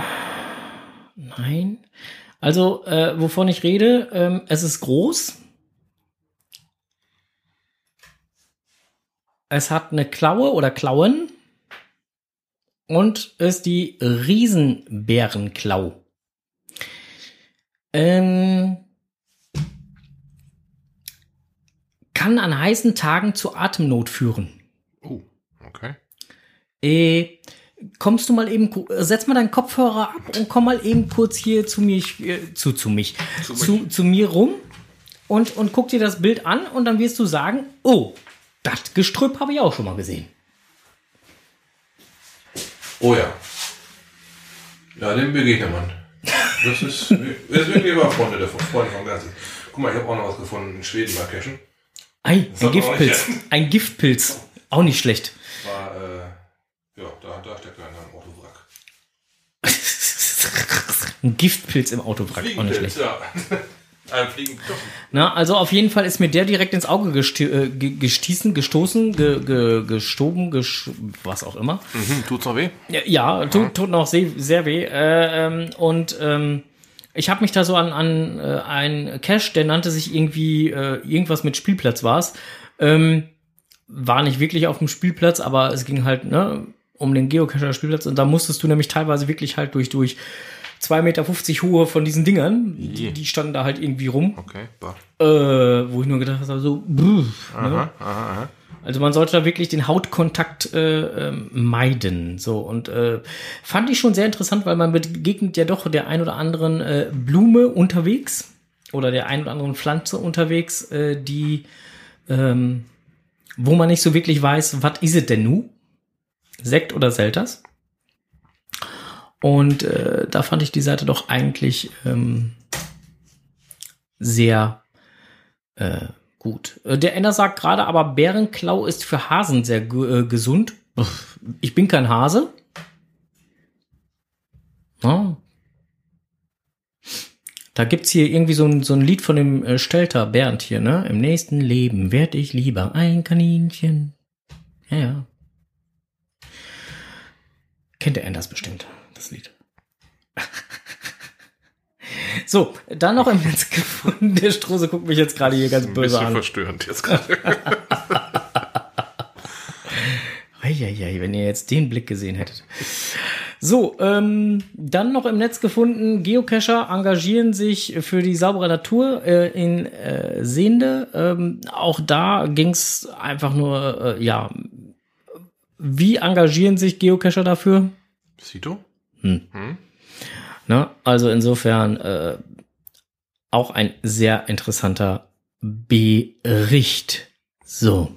Nein. Also, äh, wovon ich rede, ähm, es ist groß. Es hat eine Klaue oder Klauen und ist die Riesenbärenklau. Ähm, kann an heißen Tagen zu Atemnot führen. Oh, okay. Äh, kommst du mal eben, setz mal deinen Kopfhörer ab und komm mal eben kurz hier zu mir, äh, zu, zu mich, zu, zu, mir rum und, und guck dir das Bild an und dann wirst du sagen, oh, das Gestrüpp habe ich auch schon mal gesehen. Oh ja. Ja, dem begegnet man. Das ist, das ist wirklich immer Freunde der Freunde vom Ganzen. Guck mal, ich habe auch noch was gefunden in Schweden bei Cashen. Ei, ein Giftpilz. Ein Giftpilz. Auch nicht schlecht. War, äh, ja, da, da steckt einer im Autowrack. ein Giftpilz im Autowrack. Auch nicht schlecht. ja. Ein Fliegenpilz. Na, also auf jeden Fall ist mir der direkt ins Auge äh, ge- gestießen, gestoßen, ge ge gestoben, gesch was auch immer. Mhm, tut's noch weh? Ja, ja tut, tut noch sehr, sehr weh. Äh, ähm, und ähm, ich habe mich da so an, an äh, einen Cache, der nannte sich irgendwie äh, irgendwas mit Spielplatz war's. Ähm, war nicht wirklich auf dem Spielplatz, aber es ging halt ne, um den Geocacher Spielplatz und da musstest du nämlich teilweise wirklich halt durch durch 2,50 Meter hohe von diesen Dingern, die, die standen da halt irgendwie rum, Okay, bah. äh, wo ich nur gedacht habe, so, ne? Aha, aha, aha. Also man sollte da wirklich den Hautkontakt äh, ähm, meiden. So und äh, fand ich schon sehr interessant, weil man begegnet ja doch der ein oder anderen äh, Blume unterwegs oder der ein oder anderen Pflanze unterwegs, äh, die ähm, wo man nicht so wirklich weiß, was is es denn nu? Sekt oder Selters? Und äh, da fand ich die Seite doch eigentlich ähm, sehr äh, gut. Äh, Der Enner sagt gerade, aber Bärenklau ist für Hasen sehr äh, gesund. Ich bin kein Hase. Ja. Da gibt's hier irgendwie so ein, so ein Lied von dem äh, Stelter Bernd hier, ne? Im nächsten Leben werd ich lieber ein Kaninchen. Ja, ja. Kennt der Enders bestimmt, das Lied. So, dann noch im Netz gefunden. Der Strose guckt mich jetzt gerade hier ganz Ein böse bisschen an. verstörend jetzt gerade. Eieiei, wenn ihr jetzt den Blick gesehen hättet. So, ähm, dann noch im Netz gefunden, Geocacher engagieren sich für die saubere Natur äh, in äh, Sehende. Ähm, auch da ging's einfach nur, äh, ja, wie engagieren sich Geocacher dafür? Sito? Ne? Also insofern äh, auch ein sehr interessanter Bericht. So.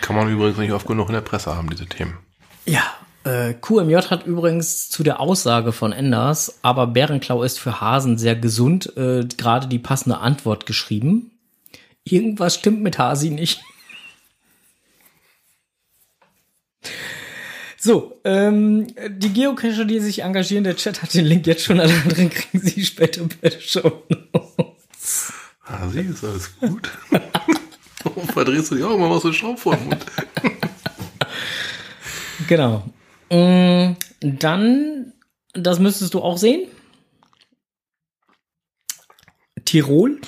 Kann man übrigens nicht oft genug in der Presse haben, diese Themen. Ja, äh, QMJ hat übrigens zu der Aussage von Enders, aber Bärenklau ist für Hasen sehr gesund, äh, gerade die passende Antwort geschrieben. Irgendwas stimmt mit Hasi nicht. So, ähm, die Geocacher, die sich engagieren, der Chat hat den Link jetzt schon, alle anderen kriegen sie später bei der Show. Ah, sie ist alles gut. Warum verdrehst du dich auch immer mal so einen Schraub vor den Mund? Genau. Mm, Dann, das müsstest du auch sehen. Tirol.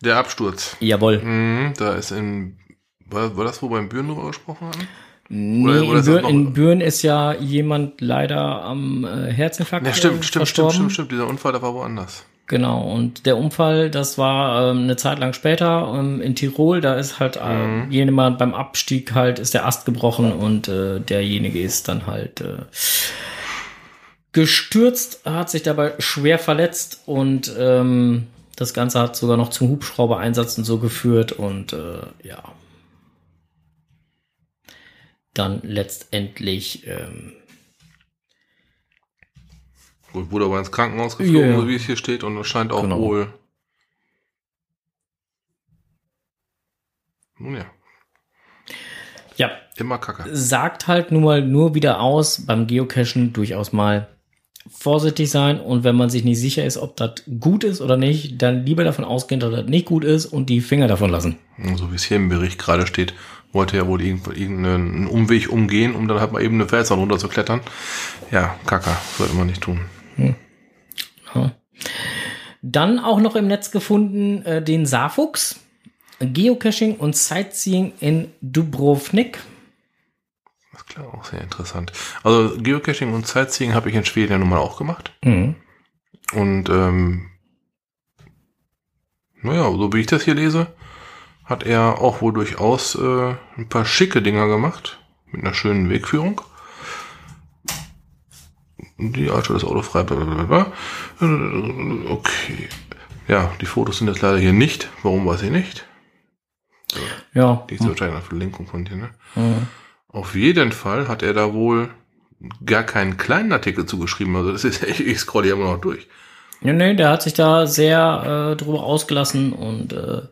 Der Absturz. Jawohl. Mhm, da ist in. War, war das, wo in Büren drüber gesprochen haben? Nee, Oder- oder in, noch- Büren ist ja jemand leider am äh, Herzinfarkt Ja, äh, stimmt, stimmt, stimmt, verstorben. stimmt, stimmt. Dieser Unfall, der war woanders. Genau, und der Unfall, das war ähm, eine Zeit lang später ähm, in Tirol, da ist halt äh, Mhm. jemand beim Abstieg halt, ist der Ast gebrochen und äh, derjenige ist dann halt äh, gestürzt, hat sich dabei schwer verletzt und ähm, das Ganze hat sogar noch zum Hubschrauber-Einsatz und so geführt und äh, ja. Dann letztendlich ähm, Gut, wurde aber ins Krankenhaus geflogen, ja. so wie es hier steht, und es scheint auch Genau. wohl. Nun ja, ja, immer Kacke. sagt halt nun mal nur wieder aus, beim Geocachen durchaus mal vorsichtig sein und wenn man sich nicht sicher ist, ob das gut ist oder nicht, dann lieber davon ausgehen, dass das nicht gut ist und die Finger davon lassen. So wie es hier im Bericht gerade steht, wollte er wohl irgend- irgendeinen Umweg umgehen, um dann halt mal eben eine Felswand runter zu klettern. Ja, Kacke, sollte man nicht tun. Ja. Dann auch noch im Netz gefunden äh, den Saarfuchs, Geocaching und Sightseeing in Dubrovnik. Klar auch sehr interessant. Also Geocaching und Sightseeing habe ich in Schweden ja nun mal auch gemacht. Mhm. Und ähm, naja, so wie ich das hier lese, hat er auch wohl durchaus äh, ein paar schicke Dinger gemacht. Mit einer schönen Wegführung. Die Auto ist autofrei. Blablabla. Okay. Ja, die Fotos sind jetzt leider hier nicht. Warum weiß ich nicht. Ja. Die ist wahrscheinlich eine Verlinkung von dir, ne? Mhm. Auf jeden Fall hat er da wohl gar keinen kleinen Artikel zugeschrieben. Also das ist echt, ich scroll hier immer noch durch. Ja, nee, der hat sich da sehr äh, drüber ausgelassen und äh,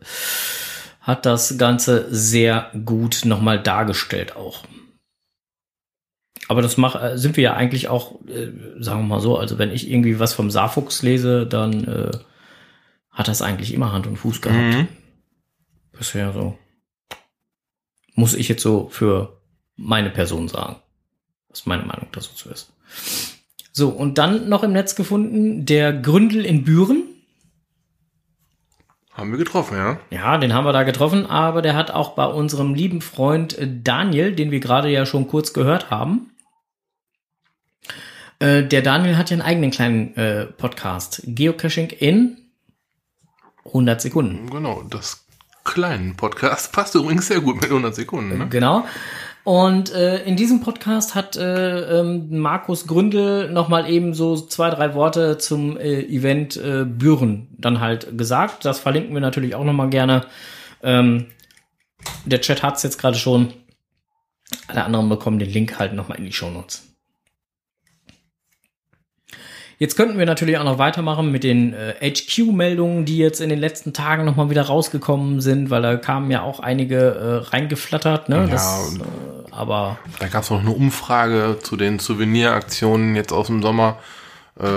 hat das Ganze sehr gut nochmal dargestellt auch. Aber das mach, äh, sind wir ja eigentlich auch, äh, sagen wir mal so, also wenn ich irgendwie was vom Saarfuchs lese, dann äh, hat das eigentlich immer Hand und Fuß gehabt. Mhm. Bisher so. Muss ich jetzt so für meine Person sagen. Was meine Meinung dazu zu ist. So, und dann noch im Netz gefunden, der Gründel in Büren. Haben wir getroffen, ja? Ja, den haben wir da getroffen, aber der hat auch bei unserem lieben Freund Daniel, den wir gerade ja schon kurz gehört haben. Äh, der Daniel hat ja einen eigenen kleinen äh, Podcast. Geocaching in 100 Sekunden. Genau, das kleinen Podcast passt übrigens sehr gut mit 100 Sekunden. Ne? Genau. Und äh, in diesem Podcast hat äh, ähm, Markus Gründel noch mal eben so zwei, drei Worte zum äh, Event äh, Büren dann halt gesagt. Das verlinken wir natürlich auch noch mal gerne. Ähm, der Chat hat's jetzt gerade schon. Alle anderen bekommen den Link halt noch mal in die Shownotes. Jetzt könnten wir natürlich auch noch weitermachen mit den äh, HQ-Meldungen, die jetzt in den letzten Tagen noch mal wieder rausgekommen sind, weil da kamen ja auch einige äh, reingeflattert. Ne? Ja, das, äh, aber Da gab es noch eine Umfrage zu den Souveniraktionen jetzt aus dem Sommer. Äh,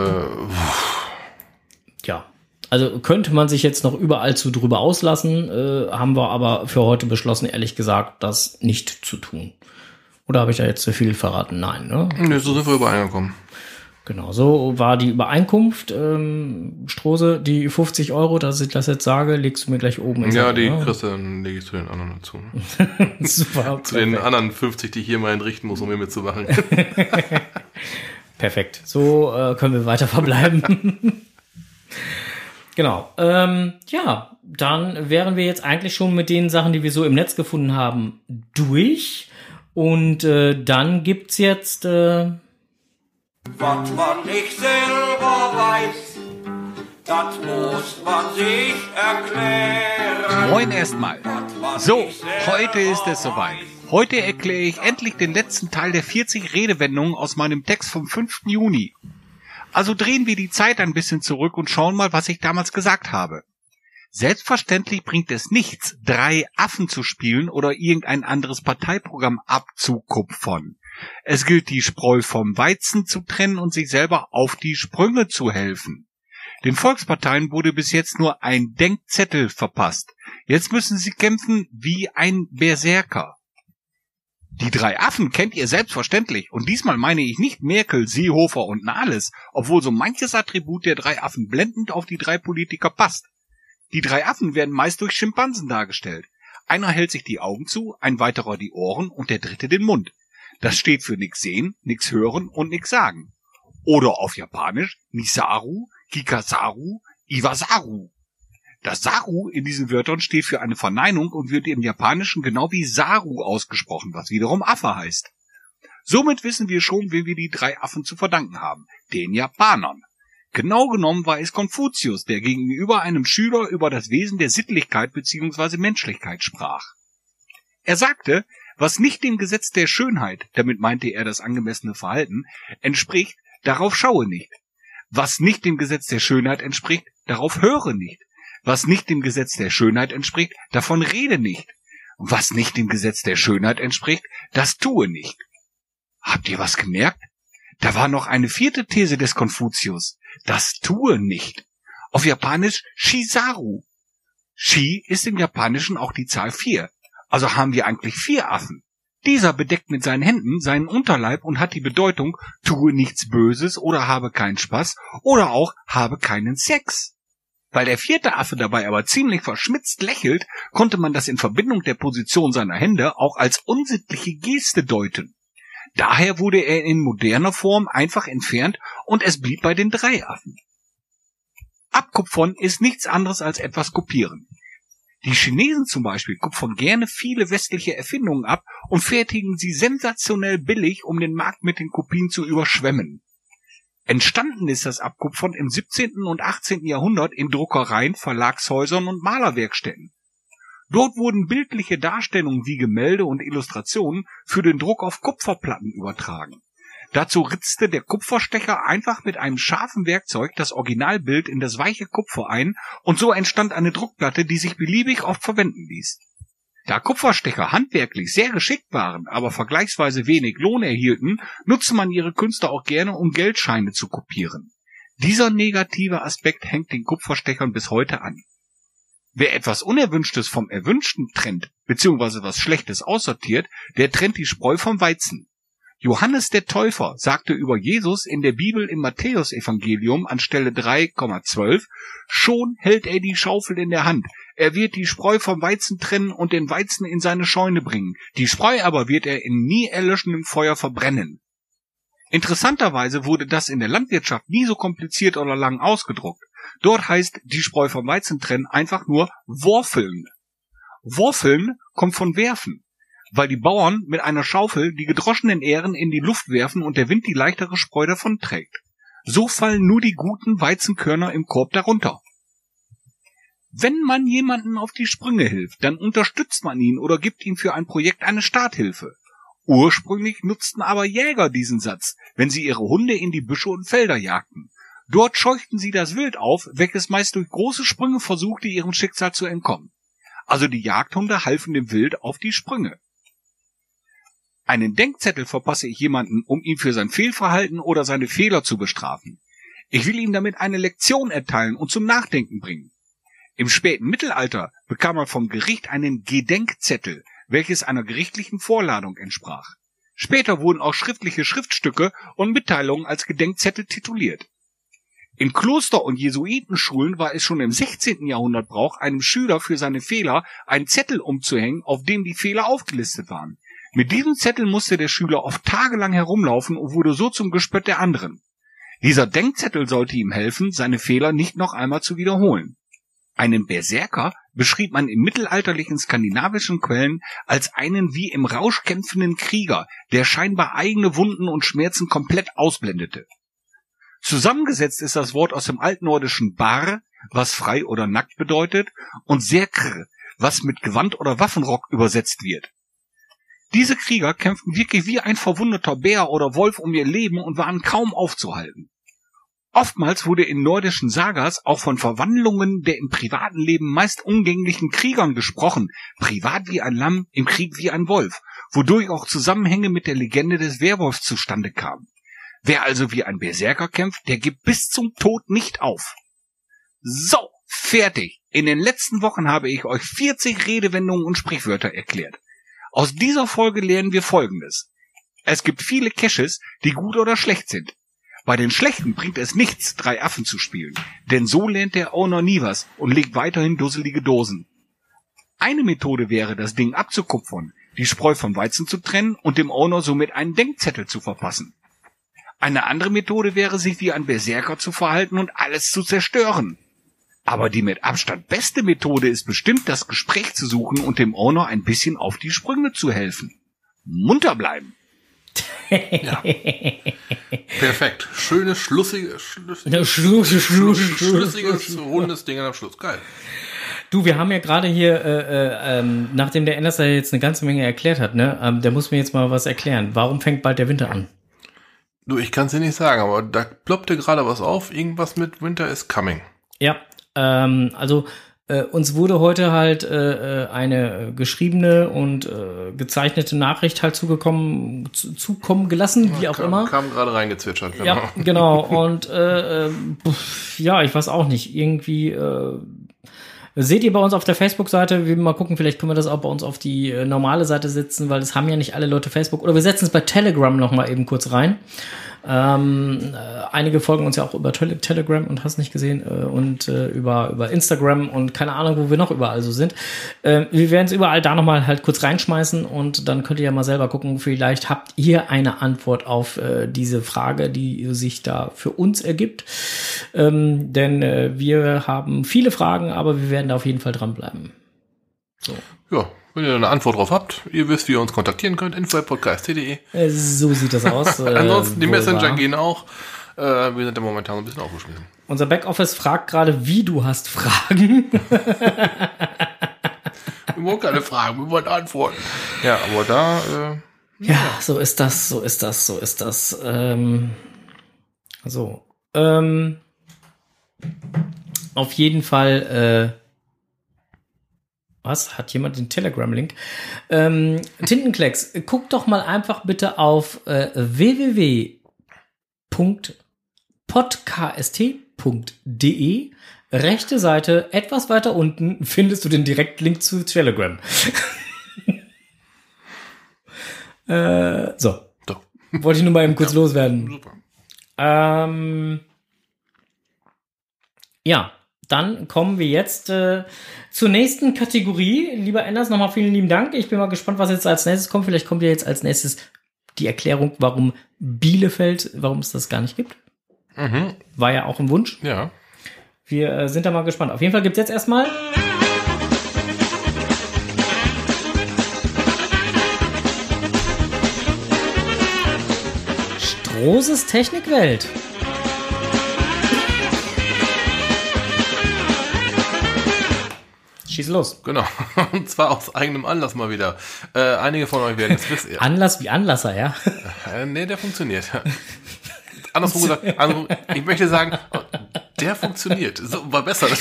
ja, also könnte man sich jetzt noch überall zu drüber auslassen, äh, haben wir aber für heute beschlossen, ehrlich gesagt, das nicht zu tun. Oder habe ich da jetzt zu viel verraten? Nein, ne? ne, so sind wir übereingekommen. Genau, so war die Übereinkunft. Ähm, Strose, die 50 Euro, dass ich das jetzt sage, legst du mir gleich oben ins Ja, Handy, die ne? kriegst du dann lege ich zu den anderen dazu. Super. Zu den anderen 50, die ich hier mal entrichten muss, um mir mitzumachen. Perfekt. So äh, können wir weiter verbleiben. genau. Ähm, ja, dann wären wir jetzt eigentlich schon mit den Sachen, die wir so im Netz gefunden haben, durch. Und äh, dann gibt's jetzt äh, Was man nicht selber weiß, das muss man sich erklären. Moin erstmal. So, heute ist es soweit. Heute erkläre ich endlich den letzten Teil der 40 Redewendungen aus meinem Text vom 5. Juni. Also drehen wir die Zeit ein bisschen zurück und schauen mal, was ich damals gesagt habe. Selbstverständlich bringt es nichts, drei Affen zu spielen oder irgendein anderes Parteiprogramm abzukupfern. Es gilt, die Spreu vom Weizen zu trennen und sich selber auf die Sprünge zu helfen. Den Volksparteien wurde bis jetzt nur ein Denkzettel verpasst. Jetzt müssen sie kämpfen wie ein Berserker. Die drei Affen kennt ihr selbstverständlich. Und diesmal meine ich nicht Merkel, Seehofer und Nahles, obwohl so manches Attribut der drei Affen blendend auf die drei Politiker passt. Die drei Affen werden meist durch Schimpansen dargestellt. Einer hält sich die Augen zu, ein weiterer die Ohren und der dritte den Mund. Das steht für nix sehen, nix hören und nix sagen. Oder auf Japanisch Nisaru, Kikasaru, Iwasaru. Das Saru in diesen Wörtern steht für eine Verneinung und wird im Japanischen genau wie Saru ausgesprochen, was wiederum Affe heißt. Somit wissen wir schon, wem wir die drei Affen zu verdanken haben. Den Japanern. Genau genommen war es Konfuzius, der gegenüber einem Schüler über das Wesen der Sittlichkeit bzw. Menschlichkeit sprach. Er sagte, was nicht dem Gesetz der Schönheit, damit meinte er das angemessene Verhalten, entspricht, darauf schaue nicht. Was nicht dem Gesetz der Schönheit entspricht, darauf höre nicht. Was nicht dem Gesetz der Schönheit entspricht, davon rede nicht. Was nicht dem Gesetz der Schönheit entspricht, das tue nicht. Habt ihr was gemerkt? Da war noch eine vierte These des Konfuzius. Das tue nicht. Auf Japanisch Shizaru. Shi ist im Japanischen auch die Zahl vier. Also haben wir eigentlich vier Affen. Dieser bedeckt mit seinen Händen seinen Unterleib und hat die Bedeutung tue nichts Böses oder habe keinen Spaß oder auch habe keinen Sex. Weil der vierte Affe dabei aber ziemlich verschmitzt lächelt, konnte man das in Verbindung der Position seiner Hände auch als unsittliche Geste deuten. Daher wurde er in moderner Form einfach entfernt und es blieb bei den drei Affen. Abkupfern ist nichts anderes als etwas kopieren. Die Chinesen zum Beispiel kupfern gerne viele westliche Erfindungen ab und fertigen sie sensationell billig, um den Markt mit den Kopien zu überschwemmen. Entstanden ist das Abkupfern im 17. und 18. Jahrhundert in Druckereien, Verlagshäusern und Malerwerkstätten. Dort wurden bildliche Darstellungen wie Gemälde und Illustrationen für den Druck auf Kupferplatten übertragen. Dazu ritzte der Kupferstecher einfach mit einem scharfen Werkzeug das Originalbild in das weiche Kupfer ein und so entstand eine Druckplatte, die sich beliebig oft verwenden ließ. Da Kupferstecher handwerklich sehr geschickt waren, aber vergleichsweise wenig Lohn erhielten, nutzte man ihre Künste auch gerne, um Geldscheine zu kopieren. Dieser negative Aspekt hängt den Kupferstechern bis heute an. Wer etwas Unerwünschtes vom Erwünschten trennt, beziehungsweise was Schlechtes aussortiert, der trennt die Spreu vom Weizen. Johannes der Täufer sagte über Jesus in der Bibel im Matthäusevangelium an Stelle 3,12, schon hält er die Schaufel in der Hand. Er wird die Spreu vom Weizen trennen und den Weizen in seine Scheune bringen. Die Spreu aber wird er in nie erlöschendem Feuer verbrennen. Interessanterweise wurde das in der Landwirtschaft nie so kompliziert oder lang ausgedruckt. Dort heißt die Spreu vom Weizen trennen einfach nur Worfeln. Worfeln kommt von werfen, weil die Bauern mit einer Schaufel die gedroschenen Ähren in die Luft werfen und der Wind die leichtere Spreu davonträgt. So fallen nur die guten Weizenkörner im Korb darunter. Wenn man jemanden auf die Sprünge hilft, dann unterstützt man ihn oder gibt ihm für ein Projekt eine Starthilfe. Ursprünglich nutzten aber Jäger diesen Satz, wenn sie ihre Hunde in die Büsche und Felder jagten. Dort scheuchten sie das Wild auf, welches meist durch große Sprünge versuchte, ihrem Schicksal zu entkommen. Also die Jagdhunde halfen dem Wild auf die Sprünge. Einen Denkzettel verpasse ich jemanden, um ihn für sein Fehlverhalten oder seine Fehler zu bestrafen. Ich will ihm damit eine Lektion erteilen und zum Nachdenken bringen. Im späten Mittelalter bekam man vom Gericht einen Gedenkzettel, welches einer gerichtlichen Vorladung entsprach. Später wurden auch schriftliche Schriftstücke und Mitteilungen als Gedenkzettel tituliert. In Kloster- und Jesuitenschulen war es schon im 16. Jahrhundert Brauch, einem Schüler für seine Fehler einen Zettel umzuhängen, auf dem die Fehler aufgelistet waren. Mit diesem Zettel musste der Schüler oft tagelang herumlaufen und wurde so zum Gespött der anderen. Dieser Denkzettel sollte ihm helfen, seine Fehler nicht noch einmal zu wiederholen. Einen Berserker beschrieb man in mittelalterlichen skandinavischen Quellen als einen wie im Rausch kämpfenden Krieger, der scheinbar eigene Wunden und Schmerzen komplett ausblendete. Zusammengesetzt ist das Wort aus dem altnordischen bar, was frei oder nackt bedeutet, und serkr, was mit Gewand oder Waffenrock übersetzt wird. Diese Krieger kämpften wirklich wie ein verwundeter Bär oder Wolf um ihr Leben und waren kaum aufzuhalten. Oftmals wurde in nordischen Sagas auch von Verwandlungen der im privaten Leben meist umgänglichen Kriegern gesprochen, privat wie ein Lamm, im Krieg wie ein Wolf, wodurch auch Zusammenhänge mit der Legende des Werwolfs zustande kamen. Wer also wie ein Berserker kämpft, der gibt bis zum Tod nicht auf. So, fertig. In den letzten Wochen habe ich euch 40 Redewendungen und Sprichwörter erklärt. Aus dieser Folge lernen wir Folgendes. Es gibt viele Caches, die gut oder schlecht sind. Bei den Schlechten bringt es nichts, drei Affen zu spielen, denn so lernt der Owner nie was und legt weiterhin dusselige Dosen. Eine Methode wäre, das Ding abzukupfern, die Spreu vom Weizen zu trennen und dem Owner somit einen Denkzettel zu verpassen. Eine andere Methode wäre, sich wie ein Berserker zu verhalten und alles zu zerstören. Aber die mit Abstand beste Methode ist bestimmt, das Gespräch zu suchen und dem Owner ein bisschen auf die Sprünge zu helfen. Munter bleiben. Ja. Perfekt. Schönes, schlussiges, schlüssig, Ja, Schluss, Schluss, Schluss, schlüssiges, Schluss. rundes Ding am Schluss. Geil. Du, wir haben ja gerade hier, äh, äh, ähm, nachdem der Anders jetzt eine ganze Menge erklärt hat, ne, ähm, der muss mir jetzt mal was erklären. Warum fängt bald der Winter an? Du, ich kann es dir nicht sagen, aber da ploppte gerade was auf. Irgendwas mit Winter is coming. Ja, ähm, also äh, uns wurde heute halt äh, äh, eine geschriebene und äh, gezeichnete Nachricht halt zugekommen, zu, zukommen gelassen, wie auch kam, immer. Kam gerade reingezwitschert. Genau. Ja, genau. Und äh, äh, ja, ich weiß auch nicht. Irgendwie äh, seht ihr bei uns auf der Facebook-Seite. Wir mal gucken, vielleicht können wir das auch bei uns auf die äh, normale Seite setzen, weil es haben ja nicht alle Leute Facebook. Oder wir setzen es bei Telegram noch mal eben kurz rein. Ähm, äh, einige folgen uns ja auch über Tele Telegram und hast nicht gesehen äh, und äh, über über Instagram und keine Ahnung, wo wir noch überall so sind. Äh, wir werden es überall da noch mal halt kurz reinschmeißen und dann könnt ihr ja mal selber gucken. Vielleicht habt ihr eine Antwort auf äh, diese Frage, die sich da für uns ergibt. Ähm, denn äh, wir haben viele Fragen, aber wir werden da auf jeden Fall dranbleiben. So. Ja, wenn ihr eine Antwort drauf habt, ihr wisst, wie ihr uns kontaktieren könnt. info.podcast.de. Äh, so sieht das aus. Äh, Ansonsten die Messenger wahr. gehen auch. Äh, wir sind ja momentan ein bisschen aufgeschmissen. Unser Backoffice fragt gerade, wie du hast Fragen. Wir wollen keine Fragen, wir wollen Antworten. Ja, aber da, äh, Ja, so ist das, so ist das, so ist das. Ähm, so. Ähm, auf jeden Fall, äh, was? Hat jemand den Telegram-Link? Ähm, Tintenklecks, guck doch mal einfach bitte auf äh, www.podkst.de. Rechte Seite, etwas weiter unten, findest du den Direktlink zu Telegram. äh, so. So. Wollte ich nur mal eben kurz loswerden. Super. Ähm, ja, dann kommen wir jetzt äh, zur nächsten Kategorie. Lieber Anders, nochmal vielen lieben Dank. Ich bin mal gespannt, was jetzt als nächstes kommt. Vielleicht kommt ja jetzt als nächstes die Erklärung, warum Bielefeld, warum es das gar nicht gibt. Mhm. War ja auch ein Wunsch. Ja. Wir äh, sind da mal gespannt. Auf jeden Fall gibt's jetzt erstmal. Strohses Technikwelt. Schieß los. Genau. Und zwar aus eigenem Anlass mal wieder. Äh, einige von euch werden es wissen. Anlass wie Anlasser, ja. Äh, nee, der funktioniert. Andersrum gesagt, andersrum, ich möchte sagen, der funktioniert. So, war besser.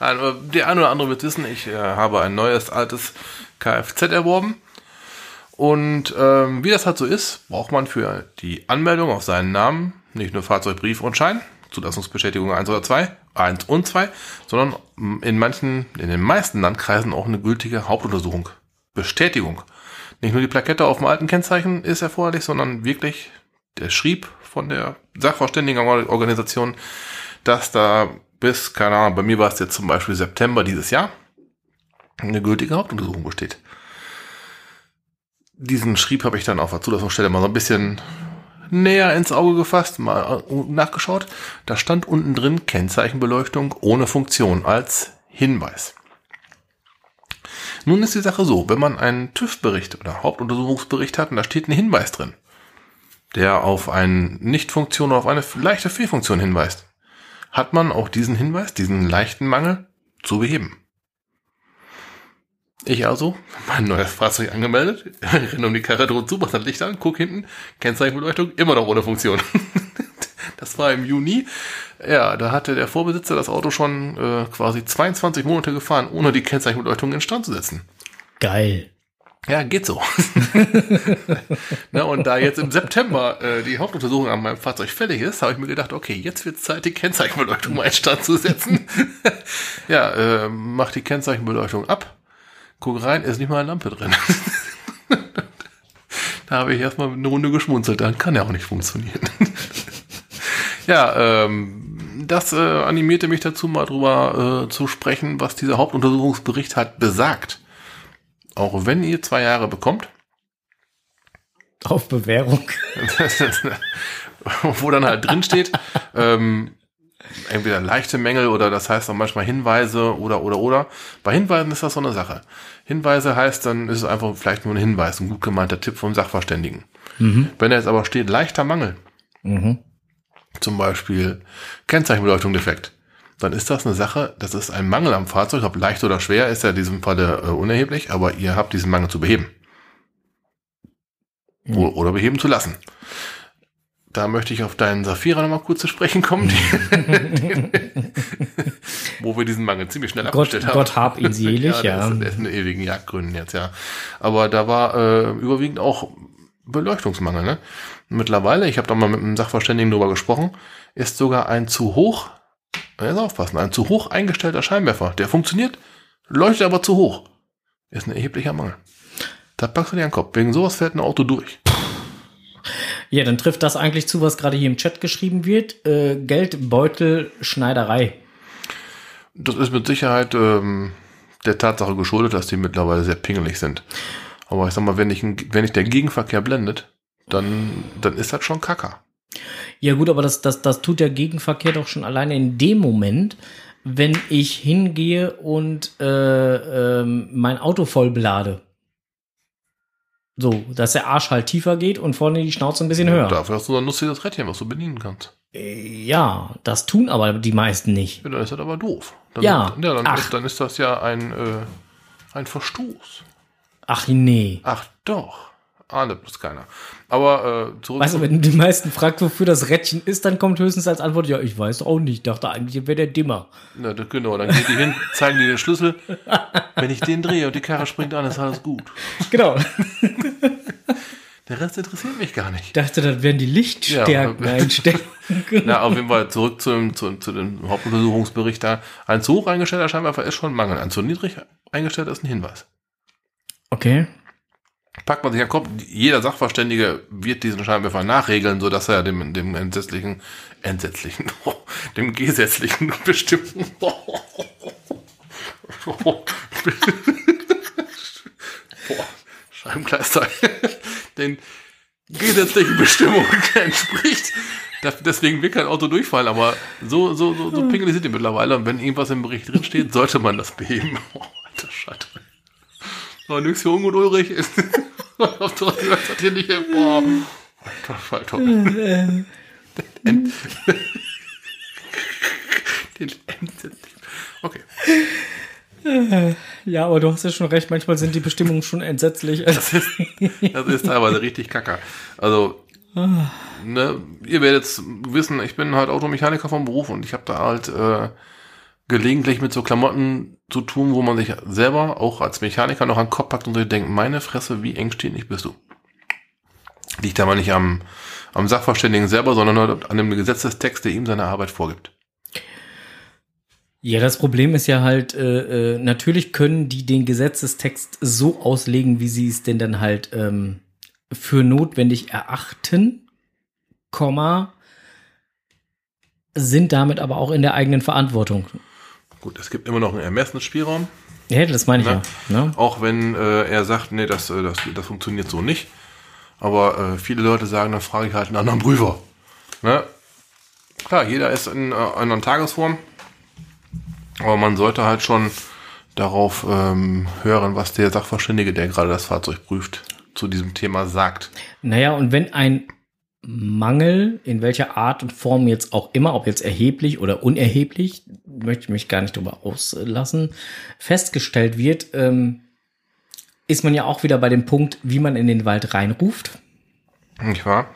Also, der eine oder andere wird wissen, ich äh, habe ein neues, altes Kfz erworben. Und ähm, wie das halt so ist, braucht man für die Anmeldung auf seinen Namen nicht nur Fahrzeugbrief und Schein, Zulassungsbestätigung 1 oder 2, 1 und 2, sondern in manchen, in den meisten Landkreisen auch eine gültige Hauptuntersuchung. Bestätigung. Nicht nur die Plakette auf dem alten Kennzeichen ist erforderlich, sondern wirklich der Schrieb von der Sachverständigenorganisation, dass da bis, keine Ahnung, bei mir war es jetzt zum Beispiel September dieses Jahr, eine gültige Hauptuntersuchung besteht. Diesen Schrieb habe ich dann auf der Zulassungsstelle mal so ein bisschen näher ins Auge gefasst, mal nachgeschaut. Da stand unten drin Kennzeichenbeleuchtung ohne Funktion als Hinweis. Nun ist die Sache so, wenn man einen TÜV-Bericht oder Hauptuntersuchungsbericht hat und da steht ein Hinweis drin, der auf eine Nichtfunktion oder auf eine leichte Fehlfunktion hinweist, hat man auch diesen Hinweis, diesen leichten Mangel zu beheben. Ich also, mein neues Fahrzeug angemeldet, renne um die Karre droht zu, mach das Licht an, guck hinten, Kennzeichenbeleuchtung, immer noch ohne Funktion. das war im Juni. Ja, da hatte der Vorbesitzer das Auto schon äh, quasi 22 Monate gefahren, ohne die Kennzeichenbeleuchtung in Stand zu setzen. Geil. Ja, geht so. Na, und da jetzt im September äh, die Hauptuntersuchung an meinem Fahrzeug fällig ist, habe ich mir gedacht, okay, jetzt wird Zeit, die Kennzeichenbeleuchtung mal in Stand zu setzen. ja, äh, mach die Kennzeichenbeleuchtung ab, guck rein, ist nicht mal eine Lampe drin. da habe ich erstmal eine Runde geschmunzelt, dann kann ja auch nicht funktionieren. ja, ähm, das äh, animierte mich dazu, mal drüber äh, zu sprechen, was dieser Hauptuntersuchungsbericht hat besagt auch wenn ihr zwei Jahre bekommt, Auf Bewährung. wo dann halt drin steht, ähm, entweder leichte Mängel oder das heißt auch manchmal Hinweise oder oder oder. Bei Hinweisen ist das so eine Sache. Hinweise heißt, dann ist es einfach vielleicht nur ein Hinweis, ein gut gemeinter Tipp vom Sachverständigen. Wenn da jetzt aber steht leichter Mangel, Mhm. zum Beispiel Kennzeichenbeleuchtung defekt, dann ist das eine Sache, das ist ein Mangel am Fahrzeug, ob leicht oder schwer, ist ja in diesem Falle äh, unerheblich, aber ihr habt diesen Mangel zu beheben. O oder beheben zu lassen. Da möchte ich auf deinen Saphira nochmal kurz zu sprechen kommen, wo wir diesen Mangel ziemlich schnell Gott, abgestellt haben. Gott hab ihn selig, der ja. Ist, der ist in ewigen Jagdgründen jetzt, ja. Aber da war äh, überwiegend auch Beleuchtungsmangel. Ne? Mittlerweile, ich habe da mal mit einem Sachverständigen drüber gesprochen, ist sogar ein zu hoch, jetzt aufpassen, ein zu hoch eingestellter Scheinwerfer, der funktioniert, leuchtet aber zu hoch. Ist ein erheblicher Mangel. Da packst du dir an den Kopf. Wegen sowas fährt ein Auto durch. Ja, dann trifft das eigentlich zu, was gerade hier im Chat geschrieben wird. Äh, Geldbeutel, Schneiderei. Das ist mit Sicherheit ähm, der Tatsache geschuldet, dass die mittlerweile sehr pingelig sind. Aber ich sag mal, wenn ich, wenn ich der Gegenverkehr blendet, dann, dann ist das schon Kacker. Ja gut, aber das, das, das tut der Gegenverkehr doch schon alleine in dem Moment, wenn ich hingehe und äh, ähm, mein Auto voll belade. So, dass der Arsch halt tiefer geht und vorne die Schnauze ein bisschen höher. Dafür hast du so ein lustiges Rädchen, was du bedienen kannst. Ja, das tun aber die meisten nicht. Ja, dann ist das aber doof. Dann, Ja. ja dann, Ach. ist, dann ist das ja ein, äh, ein Verstoß. Ach nee. Ach doch. Ahnt bloß keiner. Aber äh, zurück Weißt du, wenn die meisten fragt, wofür das Rädchen ist, dann kommt höchstens als Antwort, ja, ich weiß auch nicht. Ich dachte eigentlich, wäre der Dimmer. Na, das, genau, dann geht die hin, zeigen die den Schlüssel. Wenn ich den drehe und die Karre springt an, ist alles gut. Genau. Der Rest interessiert mich gar Ich nicht. dachte, das wären die Lichtstärken Ja. einstellen. Na, auf jeden Fall zurück zu, dem- zu, zu dem Hauptuntersuchungsbericht da. Ein zu hoch eingestellter Scheinwerfer ist schon ein Mangel. Ein zu niedrig eingestellter ist ein Hinweis. Okay. Packt man sich an den Kopf, jeder Sachverständige wird diesen Scheinwerfer nachregeln, sodass er dem, dem entsetzlichen, entsetzlichen, dem gesetzlichen Bestimmungen, Boah, Scheibenkleister, den gesetzlichen Bestimmungen entspricht. Das- Deswegen wird kein Auto durchfallen, aber so, so, so, so pingelig sind die mittlerweile. Und wenn irgendwas im Bericht drin steht, sollte man das beheben. Oh, alter Scheiße. So, nix für Ungut Ulrich. Auf der das hat hier nicht, boah. Alter Falter. Den Den Okay. Ja, aber du hast ja schon recht, manchmal sind die Bestimmungen schon entsetzlich. Das ist, das ist teilweise richtig kacker. Also, ne, ihr werdet wissen, ich bin halt Automechaniker vom Beruf und ich habe da halt äh, gelegentlich mit so Klamotten zu tun, wo man sich selber auch als Mechaniker noch an den Kopf packt und sich denkt, meine Fresse, wie engstirnig bist du? Liegt aber nicht am, am Sachverständigen selber, sondern an dem Gesetzestext, der ihm seine Arbeit vorgibt. Ja, das Problem ist ja halt, äh, äh, natürlich können die den Gesetzestext so auslegen, wie sie es denn dann halt ähm, für notwendig erachten, Komma, sind damit aber auch in der eigenen Verantwortung. Gut, es gibt immer noch einen Ermessensspielraum. Ja, das meine ich Ne? ja. Ne? Auch wenn äh, er sagt, nee, das, äh, das, das funktioniert so nicht. Aber äh, viele Leute sagen, dann frage ich halt einen anderen Prüfer. Ne? Klar, jeder ist in äh, einer Tagesform. Aber man sollte halt schon darauf ähm, hören, was der Sachverständige, der gerade das Fahrzeug prüft, zu diesem Thema sagt. Naja, und wenn ein Mangel, in welcher Art und Form jetzt auch immer, ob jetzt erheblich oder unerheblich, möchte ich mich gar nicht drüber auslassen, festgestellt wird, ähm, ist man ja auch wieder bei dem Punkt, wie man in den Wald reinruft. Nicht wahr?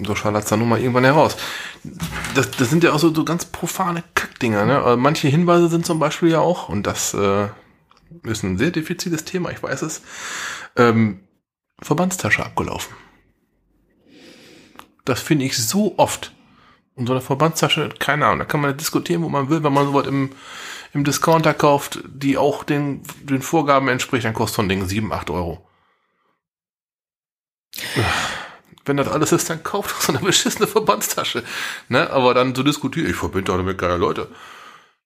So schallt dann nun mal irgendwann heraus. Das, das sind ja auch so, so ganz profane Kackdinger. Ne? Also Manche Hinweise sind zum Beispiel ja auch, und das äh, ist ein sehr diffiziles Thema, ich weiß es, ähm, Verbandstasche abgelaufen. Das finde ich so oft. Und so eine Verbandstasche, keine Ahnung, da kann man diskutieren, wo man will, wenn man sowas im, im Discounter kauft, die auch den, den Vorgaben entspricht, dann kostet so ein Ding 7, 8 Euro. Wenn das alles ist, dann kauft doch so eine beschissene Verbandstasche. Ne? Aber dann zu diskutieren, ich verbinde doch damit keine Leute.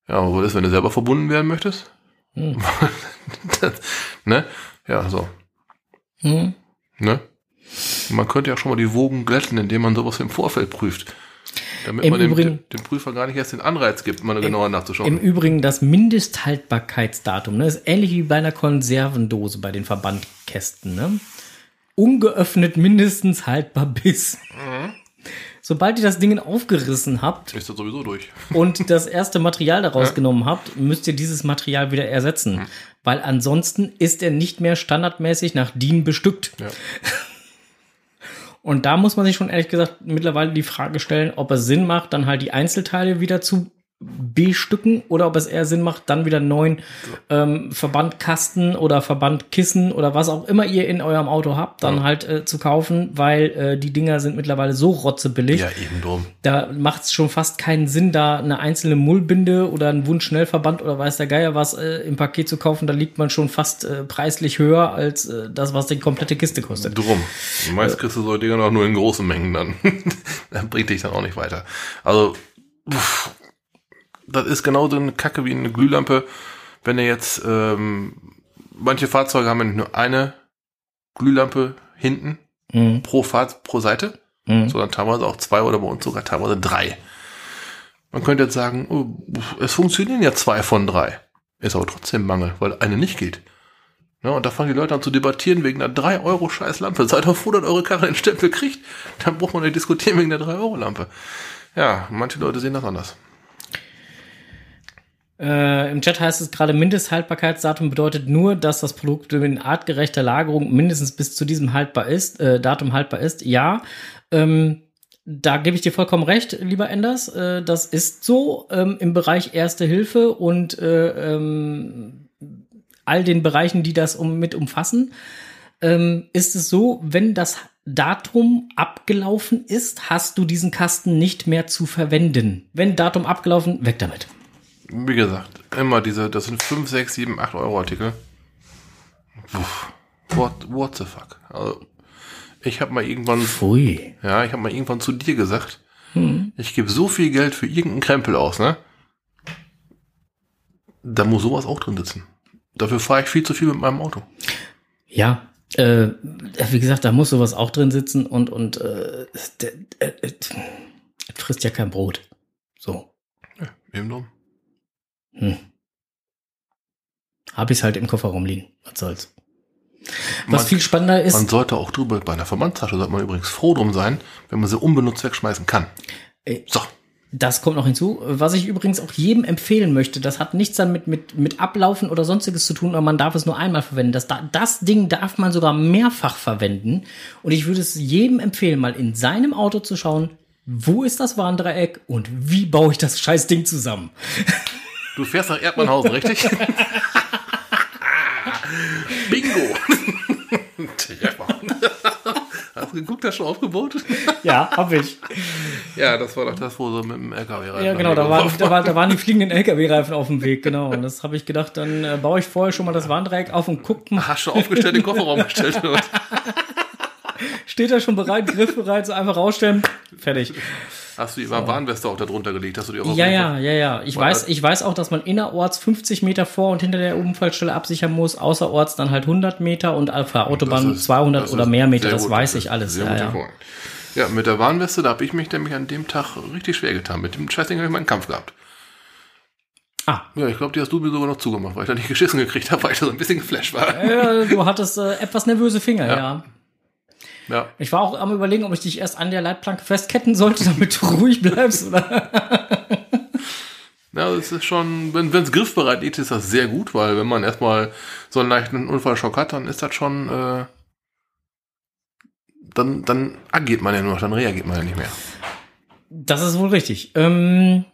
Ja, aber was ist, wenn du selber verbunden werden möchtest? das, ne? Ja, so. Hm? Ne? Man könnte ja schon mal die Wogen glätten, indem man sowas im Vorfeld prüft. Damit Im man dem, Übrigen- dem Prüfer gar nicht erst den Anreiz gibt, mal genauer nachzuschauen. Im Übrigen das Mindesthaltbarkeitsdatum, ne, ist ähnlich wie bei einer Konservendose bei den Verbandkästen, ne? Ungeöffnet mindestens haltbar bis. Sobald ihr das Ding aufgerissen habt ist das sowieso durch. und das erste Material daraus genommen habt, müsst ihr dieses Material wieder ersetzen. Weil ansonsten ist er nicht mehr standardmäßig nach DIN bestückt. Ja. Und da muss man sich schon ehrlich gesagt mittlerweile die Frage stellen, ob es Sinn macht, dann halt die Einzelteile wieder zu bestücken oder ob es eher Sinn macht, dann wieder einen neuen ähm, Verbandkasten oder Verbandkissen oder was auch immer ihr in eurem Auto habt, dann Ja. halt äh, zu kaufen, weil äh, die Dinger sind mittlerweile so rotzebillig. Ja, eben drum. Da macht es schon fast keinen Sinn, da eine einzelne Mullbinde oder einen Wundschnellverband oder weiß der Geier was äh, im Paket zu kaufen. Da liegt man schon fast äh, preislich höher als äh, das, was die komplette Kiste kostet. Drum. Meist kriegst du so Dinger noch nur in großen Mengen dann. dann bringt dich dann auch nicht weiter. Also, pff, das ist genauso eine Kacke wie eine Glühlampe. Wenn ihr jetzt, ähm, manche Fahrzeuge haben nur eine Glühlampe hinten Mhm. pro Fahrt, pro Seite, Mhm. sondern teilweise auch zwei oder bei uns sogar teilweise drei. Man könnte jetzt sagen, oh, es funktionieren ja zwei von drei. Ist aber trotzdem Mangel, weil eine nicht geht. Ja, und da fangen die Leute an zu debattieren wegen einer 3 Euro scheiß Lampe. Seid doch froh, dass eure Karre den Stempel kriegt. Dann braucht man nicht diskutieren wegen der 3 Euro Lampe. Ja, manche Leute sehen das anders. Äh, Im Chat heißt es gerade, Mindesthaltbarkeitsdatum bedeutet nur, dass das Produkt in artgerechter Lagerung mindestens bis zu diesem haltbar ist, äh, Datum haltbar ist. Ja, ähm, da gebe ich dir vollkommen recht, lieber Enders. Äh, das ist so ähm, im Bereich Erste Hilfe und äh, ähm, all den Bereichen, die das um, mit umfassen. Ähm, ist es so, wenn das Datum abgelaufen ist, hast du diesen Kasten nicht mehr zu verwenden. Wenn Datum abgelaufen, weg damit. Wie gesagt, immer diese, das sind 5, 6, 7, 8 Euro Artikel. What, what the fuck? Also, ich habe mal irgendwann, Pfui. ja, ich habe mal irgendwann zu dir gesagt, ich gebe so viel Geld für irgendeinen Krempel aus, ne? Da muss sowas auch drin sitzen. Dafür fahre ich viel zu viel mit meinem Auto. Ja, äh, wie gesagt, da muss sowas auch drin sitzen und, und äh, frisst ja kein Brot. So. Eben drum. Hm. Hab ich's halt im Kofferraum liegen. Was soll's. Was Man- viel spannender ist, Man sollte auch drüber, bei einer Verbandstasche sollte man übrigens froh drum sein, wenn man sie unbenutzt wegschmeißen kann. Äh, So. das kommt noch hinzu. Was ich übrigens auch jedem empfehlen möchte, das hat nichts dann mit, mit, mit Ablaufen oder sonstiges zu tun, aber man darf es nur einmal verwenden. Das, da- das Ding darf man sogar mehrfach verwenden. Und ich würde es jedem empfehlen, mal in seinem Auto zu schauen, wo ist das Warndreieck und wie baue ich das scheiß Ding zusammen. Du fährst nach Erdmannhausen, richtig? Bingo! Treffer. Hast du geguckt, hast du schon aufgebaut? Ja, hab ich. Ja, das war doch das, wo so mit dem LKW rein. Ja, genau, da waren, da, war, da waren die fliegenden LKW-Reifen auf dem Weg, genau. Und das habe ich gedacht, dann äh, baue ich vorher schon mal das Warndreieck auf und guck mal, Hast du aufgestellt, den Kofferraum gestellt? oder? steht er schon bereit, griffbereit, so einfach rausstellen, fertig. Hast du die Warnweste auch da drunter gelegt? Hast du die auch Ja, ja, ja, ja. Ich weiß, ich weiß auch, dass man innerorts 50 Meter vor und hinter der Unfallstelle absichern muss, außerorts dann halt 100 Meter und auf der Autobahn ist- 200 das oder mehr Meter, das gut, weiß das ich alles. Sehr Ja, gut ja. ja, mit der Warnweste, da habe ich mich nämlich an dem Tag richtig schwer getan. Mit dem Scheißding habe ich meinen Kampf gehabt. Ah, Ja, ich glaube, die hast du mir sogar noch zugemacht, weil ich da nicht geschissen gekriegt habe, weil ich da so ein bisschen geflasht war. äh, du hattest äh, etwas nervöse Finger, ja. Ja. Ja, Ich war auch am überlegen, ob ich dich erst an der Leitplanke festketten sollte, damit du ruhig bleibst, oder? Ja, das ist schon, wenn es griffbereit liegt, ist das sehr gut, weil wenn man erstmal so einen leichten Unfallschock hat, dann ist das schon, äh, dann, dann agiert man ja nur noch, dann reagiert man ja nicht mehr. Das ist wohl richtig. Ähm,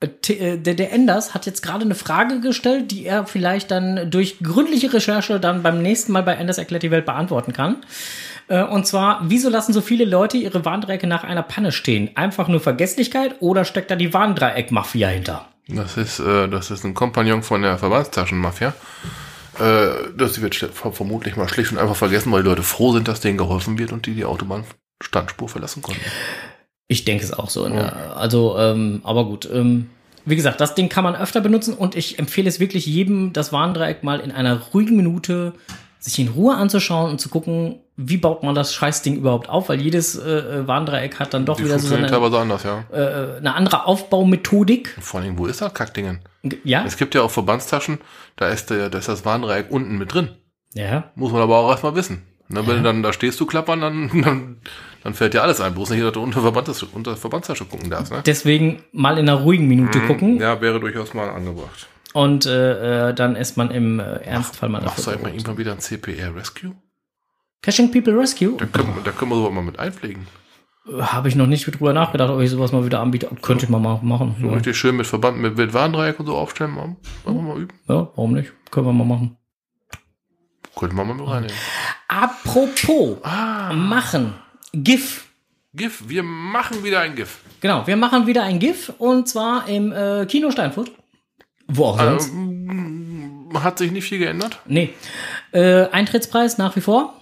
äh, äh, der, der Enders hat jetzt gerade eine Frage gestellt, die er vielleicht dann durch gründliche Recherche dann beim nächsten Mal bei Enders erklärt die Welt beantworten kann. Äh, Und zwar, wieso lassen so viele Leute ihre Warndreiecke nach einer Panne stehen? Einfach nur Vergesslichkeit oder steckt da die Warndreieck-Mafia hinter? Das ist, äh, das ist ein Kompagnon von der Verbandstaschenmafia. Äh, das wird vermutlich mal schlicht und einfach vergessen, weil die Leute froh sind, dass denen geholfen wird und die die Autobahnstandspur verlassen konnten. Ich denke es auch so. Ne? Also, ähm, aber gut. Ähm, wie gesagt, das Ding kann man öfter benutzen und ich empfehle es wirklich jedem, das Warndreieck mal in einer ruhigen Minute sich in Ruhe anzuschauen und zu gucken, wie baut man das Scheißding überhaupt auf, weil jedes äh, äh, Warndreieck hat dann doch Die wieder so eine, teilweise anders, ja. äh, eine andere Aufbaumethodik. Vor allem, wo ist das Kackdingen? Ja, Es gibt ja auch Verbandstaschen, da ist, der, da ist das Warndreieck unten mit drin. ja. Muss man aber auch erstmal wissen. Ne, wenn du dann da stehst du klappern, dann, dann, dann fällt dir alles ein. Bloß nicht, dass du unter, Verbandstasche, unter Verbandstasche gucken darfst. Ne? Deswegen mal in einer ruhigen Minute gucken Ja, wäre durchaus mal angebracht. Und äh, äh, dann ist man im äh, Ernstfall mal Machst du dafür. eigentlich mal irgendwann wieder ein CPR Rescue? Caching People Rescue? Da können, wir- da können wir sowas mal mit einpflegen. Habe ich noch nicht drüber nachgedacht, ob ich sowas mal wieder anbiete. Könnte ich mal ma- machen. So Ja. richtig schön mit Verband, mit, mit Warndreieck und so aufstellen. Mal, wollen wir mal üben. ja, warum nicht? Können wir mal machen. Könnte man mal mit reinnehmen. Apropos Ah, machen. GIF. GIF. Wir machen wieder ein GIF. Genau, wir machen wieder ein GIF und zwar im äh, Kino Steinfurt. Wo auch sonst. Ähm, hat sich nicht viel geändert. Nee. Äh, Eintrittspreis nach wie vor.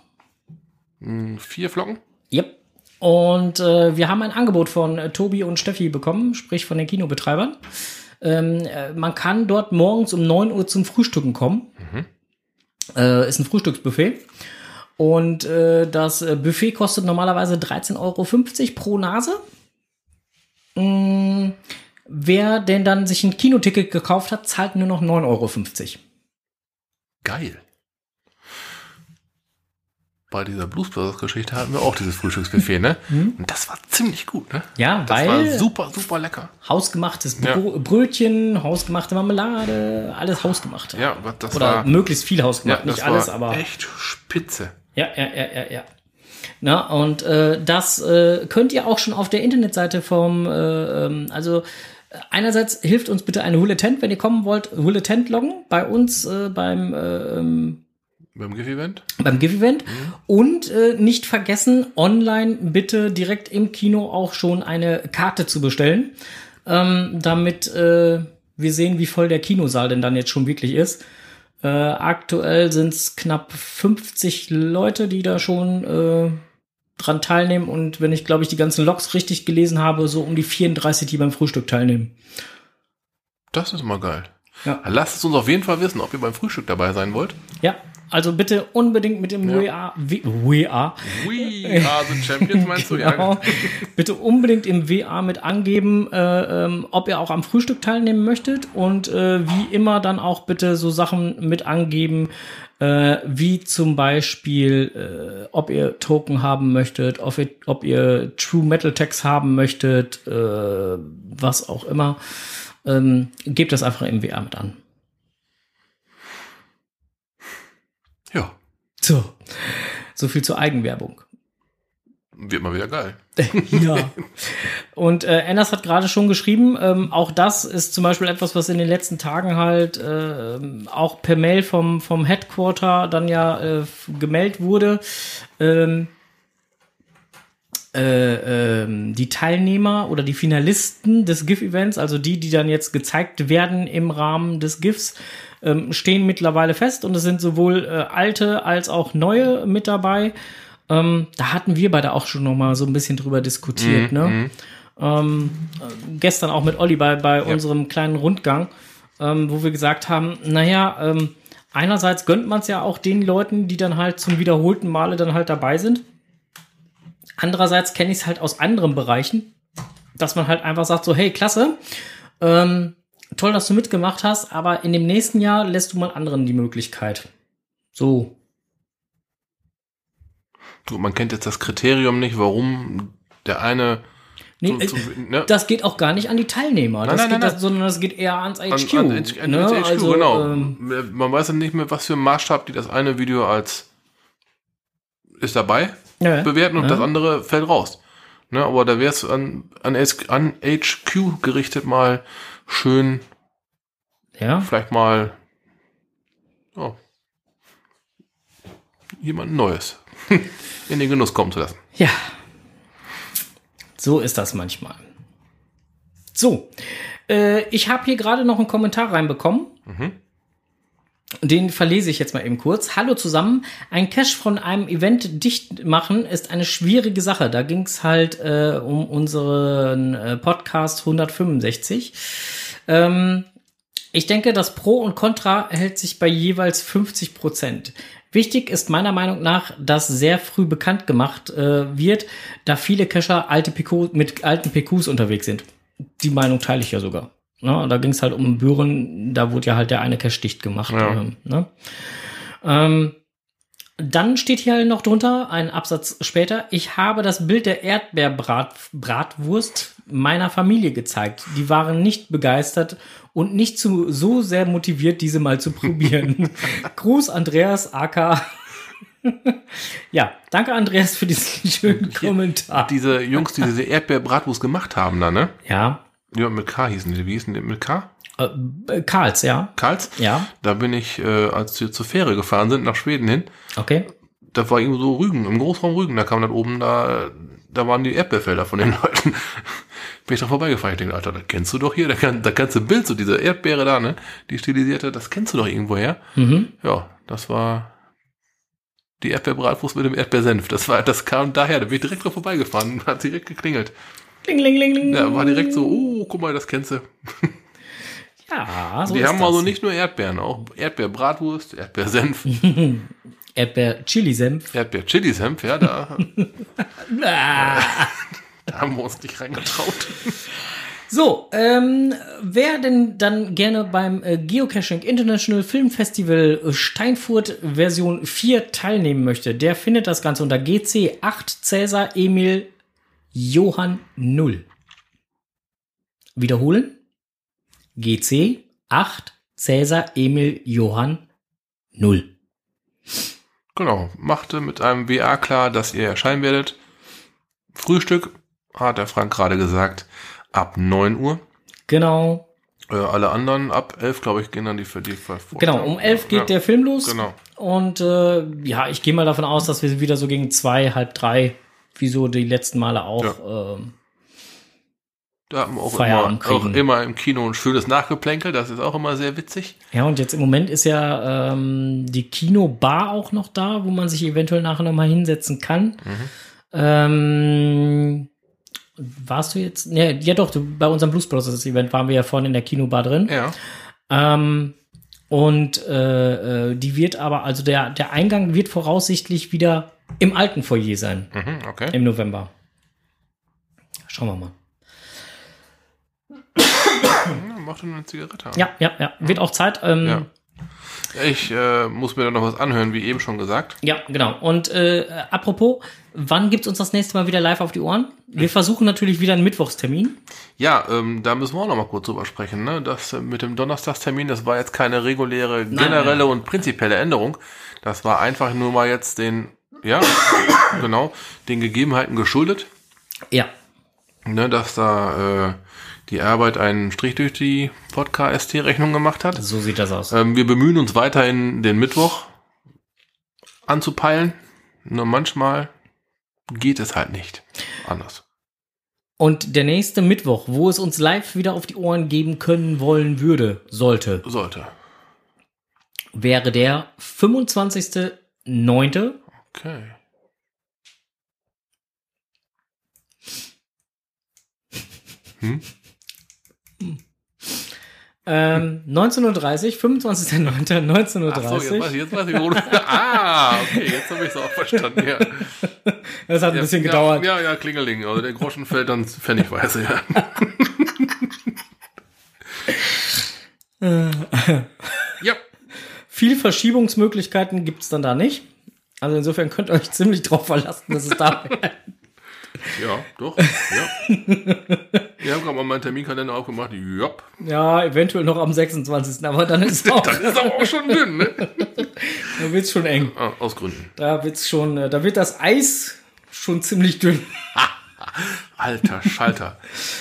Hm, Vier Flocken. Yep. Und äh, wir haben ein Angebot von äh, Tobi und Steffi bekommen, sprich von den Kinobetreibern. Ähm, äh, man kann dort morgens um 9 Uhr zum Frühstücken kommen. Äh, ist ein Frühstücksbuffet. Und äh, das äh, Buffet kostet normalerweise 13,50 Euro pro Nase. Mm, wer denn dann sich ein Kinoticket gekauft hat, zahlt nur noch 9,50 Euro. Geil. bei dieser Blues Brothers Geschichte hatten wir auch dieses Frühstücksbuffet, ne? Und das war ziemlich gut, ne? Ja, Das weil war super, super lecker. hausgemachtes Ja. Brötchen, hausgemachte Marmelade, alles hausgemacht. Ja, das Oder war, möglichst viel ja, hausgemacht, das nicht alles, aber echt spitze. ja, ja, ja, ja, ja. Na, und äh, das äh, könnt ihr auch schon auf der Internetseite vom, äh, ähm, also einerseits hilft uns bitte eine Huletent, wenn ihr kommen wollt, Huletent loggen bei uns äh, beim äh, ähm, Beim GIF-Event? beim GIF-Event und äh, nicht vergessen, online bitte direkt im Kino auch schon eine Karte zu bestellen, ähm, damit äh, wir sehen, wie voll der Kinosaal denn dann jetzt schon wirklich ist. Äh, aktuell sind es knapp 50 Leute, die da schon äh, dran teilnehmen und wenn ich, glaube ich, die ganzen Logs richtig gelesen habe, so um die 34, die beim Frühstück teilnehmen. Das ist mal geil. Ja. Lasst es uns auf jeden Fall wissen, ob ihr beim Frühstück dabei sein wollt. Ja, also bitte unbedingt mit dem Ja. WA, WA, We are the Champions, meinst du? Ja. Genau. Bitte unbedingt im WA mit angeben, äh, ähm, ob ihr auch am Frühstück teilnehmen möchtet und äh, wie immer dann auch bitte so Sachen mit angeben, äh, wie zum Beispiel, äh, ob ihr Token haben möchtet, ob ihr, ob ihr True Metal Tags haben möchtet, äh, was auch immer. Ähm, gebt das einfach im WA mit an. ja, So, so viel zur Eigenwerbung. wird mal wieder geil. ja. Und äh, Anders hat gerade schon geschrieben, ähm, auch das ist zum Beispiel etwas, was in den letzten Tagen halt äh, auch per Mail vom, vom Headquarter dann ja äh, gemeldet wurde. Ähm, äh, ähm, die Teilnehmer oder die Finalisten des GIF-Events, also die, die dann jetzt gezeigt werden im Rahmen des GIFs, ähm, stehen mittlerweile fest und es sind sowohl äh, alte als auch neue mit dabei. Ähm, da hatten wir beide auch schon noch mal so ein bisschen drüber diskutiert, ne? Ähm, äh, gestern auch mit Olli bei, bei unserem kleinen Rundgang, ähm, wo wir gesagt haben, naja, ähm, einerseits gönnt man es ja auch den Leuten, die dann halt zum wiederholten Male dann halt dabei sind. Andererseits kenne ich es halt aus anderen Bereichen, dass man halt einfach sagt so, hey, klasse, ähm, toll, dass du mitgemacht hast, aber in dem nächsten Jahr lässt du mal anderen die Möglichkeit. So, Gut, man kennt jetzt das Kriterium nicht, warum der eine Nee, zum- äh, zum- ne? das geht auch gar nicht an die Teilnehmer, Nein, das nein, nein, das, sondern das geht eher ans an, HQ. an, H- an ne? HQ, also, genau. ähm, Man weiß ja nicht mehr, was für einen Maßstab die das eine Video als ist dabei ja, bewerten und ja. das andere fällt raus. Ne, aber da wäre es an, an, an HQ gerichtet mal schön, ja. vielleicht mal oh, jemand Neues in den Genuss kommen zu lassen. Ja. So ist das manchmal. So. Äh, ich habe hier gerade noch einen Kommentar reinbekommen. Den verlese ich jetzt mal eben kurz. Hallo zusammen. Ein Cache von einem Event dicht machen ist eine schwierige Sache. Da ging es halt äh, um unseren äh, Podcast 165. Ähm, ich denke, das Pro und Contra hält sich bei jeweils 50 Prozent. Wichtig ist meiner Meinung nach, dass sehr früh bekannt gemacht äh, wird, da viele Cacher alte PQ, mit alten PQs unterwegs sind. Die Meinung teile ich ja sogar. Na, da ging es halt um Büren, da wurde ja halt der eine Cache dicht gemacht. Ja. Ähm, ne? ähm, dann steht hier noch drunter, ein Absatz später, ich habe das Bild der Erdbeerbratwurst meiner Familie gezeigt. Die waren nicht begeistert und nicht zu, so sehr motiviert, diese mal zu probieren. Gruß Andreas AK. ja, danke Andreas für diesen schönen Kommentar. Diese Jungs, die diese Erdbeerbratwurst gemacht haben da, ne? Ja, Ja, mit K hießen die. Wie hießen die? Mit K? äh, Karls, ja. Karls? Ja, Da bin ich, äh, als wir zur Fähre gefahren sind, nach Schweden hin, okay. da war irgendwo so Rügen, im Großraum Rügen, da kam dann oben, da, da waren die Erdbeerfelder von den Leuten. bin ich da vorbeigefahren. Ich denke, Alter, das kennst du doch hier, da, kann, da kannst du Bild, so diese Erdbeere da, ne, die stilisierte, das kennst du doch irgendwo her. Mhm. Ja, das war die Erdbeerbratwurst mit dem Erdbeersenf. Das war, das kam daher, da bin ich direkt drauf vorbeigefahren, hat direkt geklingelt. Ling, ling, ling, ling. Ja, war direkt so, oh, guck mal, das kennst du. Ja, so die haben das. also nicht nur Erdbeeren, auch Erdbeerbratwurst, Erdbeersenf, Erdbeer-Chili-Senf. Erdbeer-Chili-Senf, ja, da, da haben wir uns nicht reingetraut. So, ähm, wer denn dann gerne beim äh, Geocaching International Film Festival äh, Steinfurt Version 4 teilnehmen möchte, der findet das Ganze unter GC 8 Cäsar Emil Johann 0. Wiederholen. GC 8 Cäsar Emil Johann 0. Genau, machte mit einem WA klar, dass ihr erscheinen werdet. Frühstück, hat der Frank gerade gesagt, ab 9 Uhr. Genau. Äh, alle anderen ab 11, glaube ich, gehen dann die für die Ver- Genau, um 11 geht Ja, der Film los. Genau. Und äh, ja, ich gehe mal davon aus, dass wir wieder so gegen zwei, halb drei, wie so die letzten Male auch, ähm, Da haben wir auch, immer, auch immer im Kino ein schönes Nachgeplänkel, das ist auch immer sehr witzig. Ja, und jetzt im Moment ist ja ähm, die Kinobar auch noch da, wo man sich eventuell nachher noch mal hinsetzen kann. Ähm, warst du jetzt? Nee, ja doch, du, bei unserem Blues Brothers Event waren wir ja vorne in der Kinobar drin. Ja. Ähm, und äh, äh, die wird aber, also der, der Eingang wird voraussichtlich wieder im alten Foyer sein, Mhm, okay. im November. Schauen wir mal. Ja, mach doch nur eine Zigarette. Ja, ja, ja. Wird auch Zeit. Ähm, Ja. Ich äh, muss mir da noch was anhören, wie eben schon gesagt. Ja, genau. Und äh, apropos, wann gibt's uns das nächste Mal wieder live auf die Ohren? Wir versuchen natürlich wieder einen Mittwochstermin. Ja, ähm, da müssen wir auch noch mal kurz drüber sprechen. Ne? Das äh, mit dem Donnerstagstermin, das war jetzt keine reguläre, generelle nein. und prinzipielle Änderung. Das war einfach nur mal jetzt den, ja, genau, den Gegebenheiten geschuldet, Ja. ne, dass da äh, die Arbeit einen Strich durch die Podcast-Rechnung gemacht hat. So sieht das aus. Ähm, wir bemühen uns weiterhin, den Mittwoch anzupeilen. Nur manchmal geht es halt nicht anders. Und der nächste Mittwoch, wo es uns live wieder auf die Ohren geben können wollen würde, sollte, Sollte. wäre der 25.09. Okay. Ähm, 19.30 25.09. Ach so, jetzt weiß 19.30 ich, jetzt weiß ich, wo du... Ah, okay, jetzt habe ich es auch verstanden, ja. Das hat ein bisschen ja, gedauert. Ja, ja, Klingeling. Also der Groschen fällt dann pfennigweise, ja. ja, Viel Verschiebungsmöglichkeiten gibt's dann da nicht. Also insofern könnt ihr euch ziemlich drauf verlassen, dass es da ja, doch, ja. Wir haben gerade mal meinen Terminkalender aufgemacht. Ja, Ja, eventuell noch am 26. Aber dann ist auch, das ist aber auch schon dünn, ne? da wird's schon eng. Ah, aus Gründen. Da wird's schon, äh, da wird das Eis schon ziemlich dünn. Alter Schalter.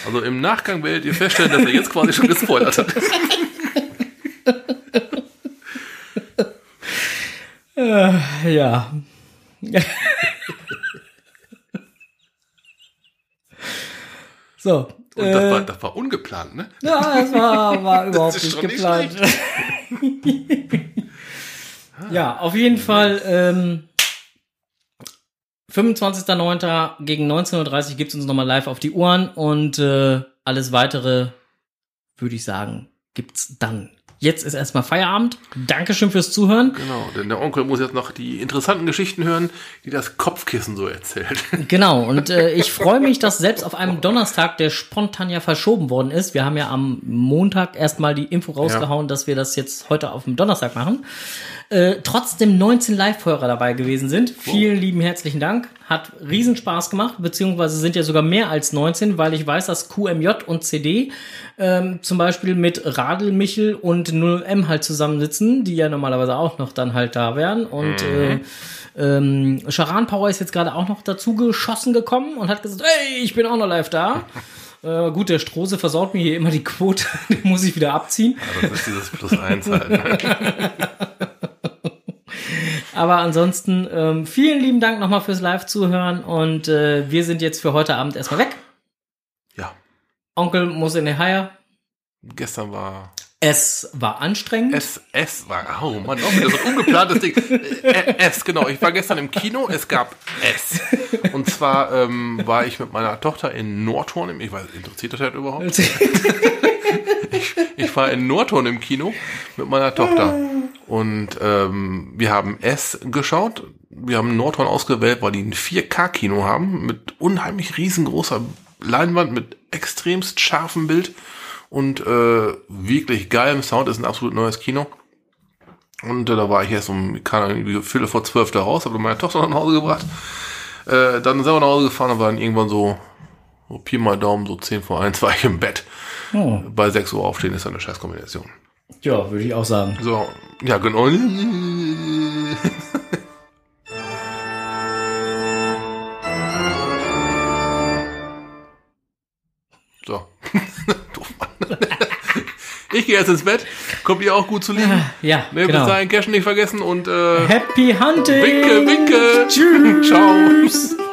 Also im Nachgang werdet ihr feststellen, dass er jetzt quasi schon gespoilert hat. Ja. So. Und äh, das, war, das war ungeplant, ne? ja, das war, war überhaupt nicht schon nicht geplant. ja, auf jeden Fall. Ähm, 25.09. gegen 19.30 Uhr gibt's uns nochmal live auf die Ohren und äh, alles weitere, würde ich sagen, gibt's dann. Jetzt ist erstmal Feierabend. Dankeschön fürs Zuhören. Genau, denn der Onkel muss jetzt noch die interessanten Geschichten hören, die das Kopfkissen so erzählt. Genau, und äh, ich freue mich, dass selbst auf einem Donnerstag, der spontan ja verschoben worden ist, wir haben ja am Montag erstmal die Info rausgehauen, dass wir das jetzt heute auf dem Donnerstag machen, äh, trotzdem 19 Live-Hörer dabei gewesen sind. Vielen lieben herzlichen Dank. Hat Riesenspaß gemacht, beziehungsweise sind ja sogar mehr als 19, weil ich weiß, dass QMJ und CD ähm, zum Beispiel mit Radl Michel und 0M halt zusammensitzen, die ja normalerweise auch noch dann halt da wären. Und äh, ähm, Charan Power ist jetzt gerade auch noch dazu geschossen gekommen und hat gesagt, hey, ich bin auch noch live da. äh, gut, der Strose versaut mir hier immer die Quote, den muss ich wieder abziehen. Das ist dieses Plus eins halt. Ne? Aber ansonsten ähm, vielen lieben Dank nochmal fürs Live-Zuhören und äh, wir sind jetzt für heute Abend erstmal weg. Ja, Onkel muss in die Haie. gestern war Es war anstrengend. es, es war, oh Mann, auch wieder so ein ungeplantes Ding. Äh, es, genau. Ich war gestern im Kino, es gab es. Und zwar ähm, war ich mit meiner Tochter in Nordhorn, ich weiß, interessiert das halt überhaupt? Ich, ich war in Nordhorn im Kino mit meiner Tochter. Und ähm, wir haben S geschaut. Wir haben Nordhorn ausgewählt, weil die ein 4K-Kino haben mit unheimlich riesengroßer Leinwand mit extremst scharfem Bild und äh, wirklich geilem Sound. Ist ein absolut neues Kino. Und äh, da war ich erst um, keine Ahnung, Viertel vor zwölf da raus, habe meine Tochter nach Hause gebracht. Äh, dann selber nach Hause gefahren und war dann irgendwann so, so Pi mal Daumen, so zehn vor eins war ich im Bett. Oh. Bei sechs Uhr aufstehen ist eine Scheißkombination. Ja, würde ich auch sagen. So, ja genau. So. Doof, Mann. Ich gehe jetzt ins Bett. Kommt ihr auch gut zu liegen? Ja, Ne, Bis genau. dahin Cashen nicht vergessen und äh, Happy Hunting! winke, winke. Tschüss! Ciao.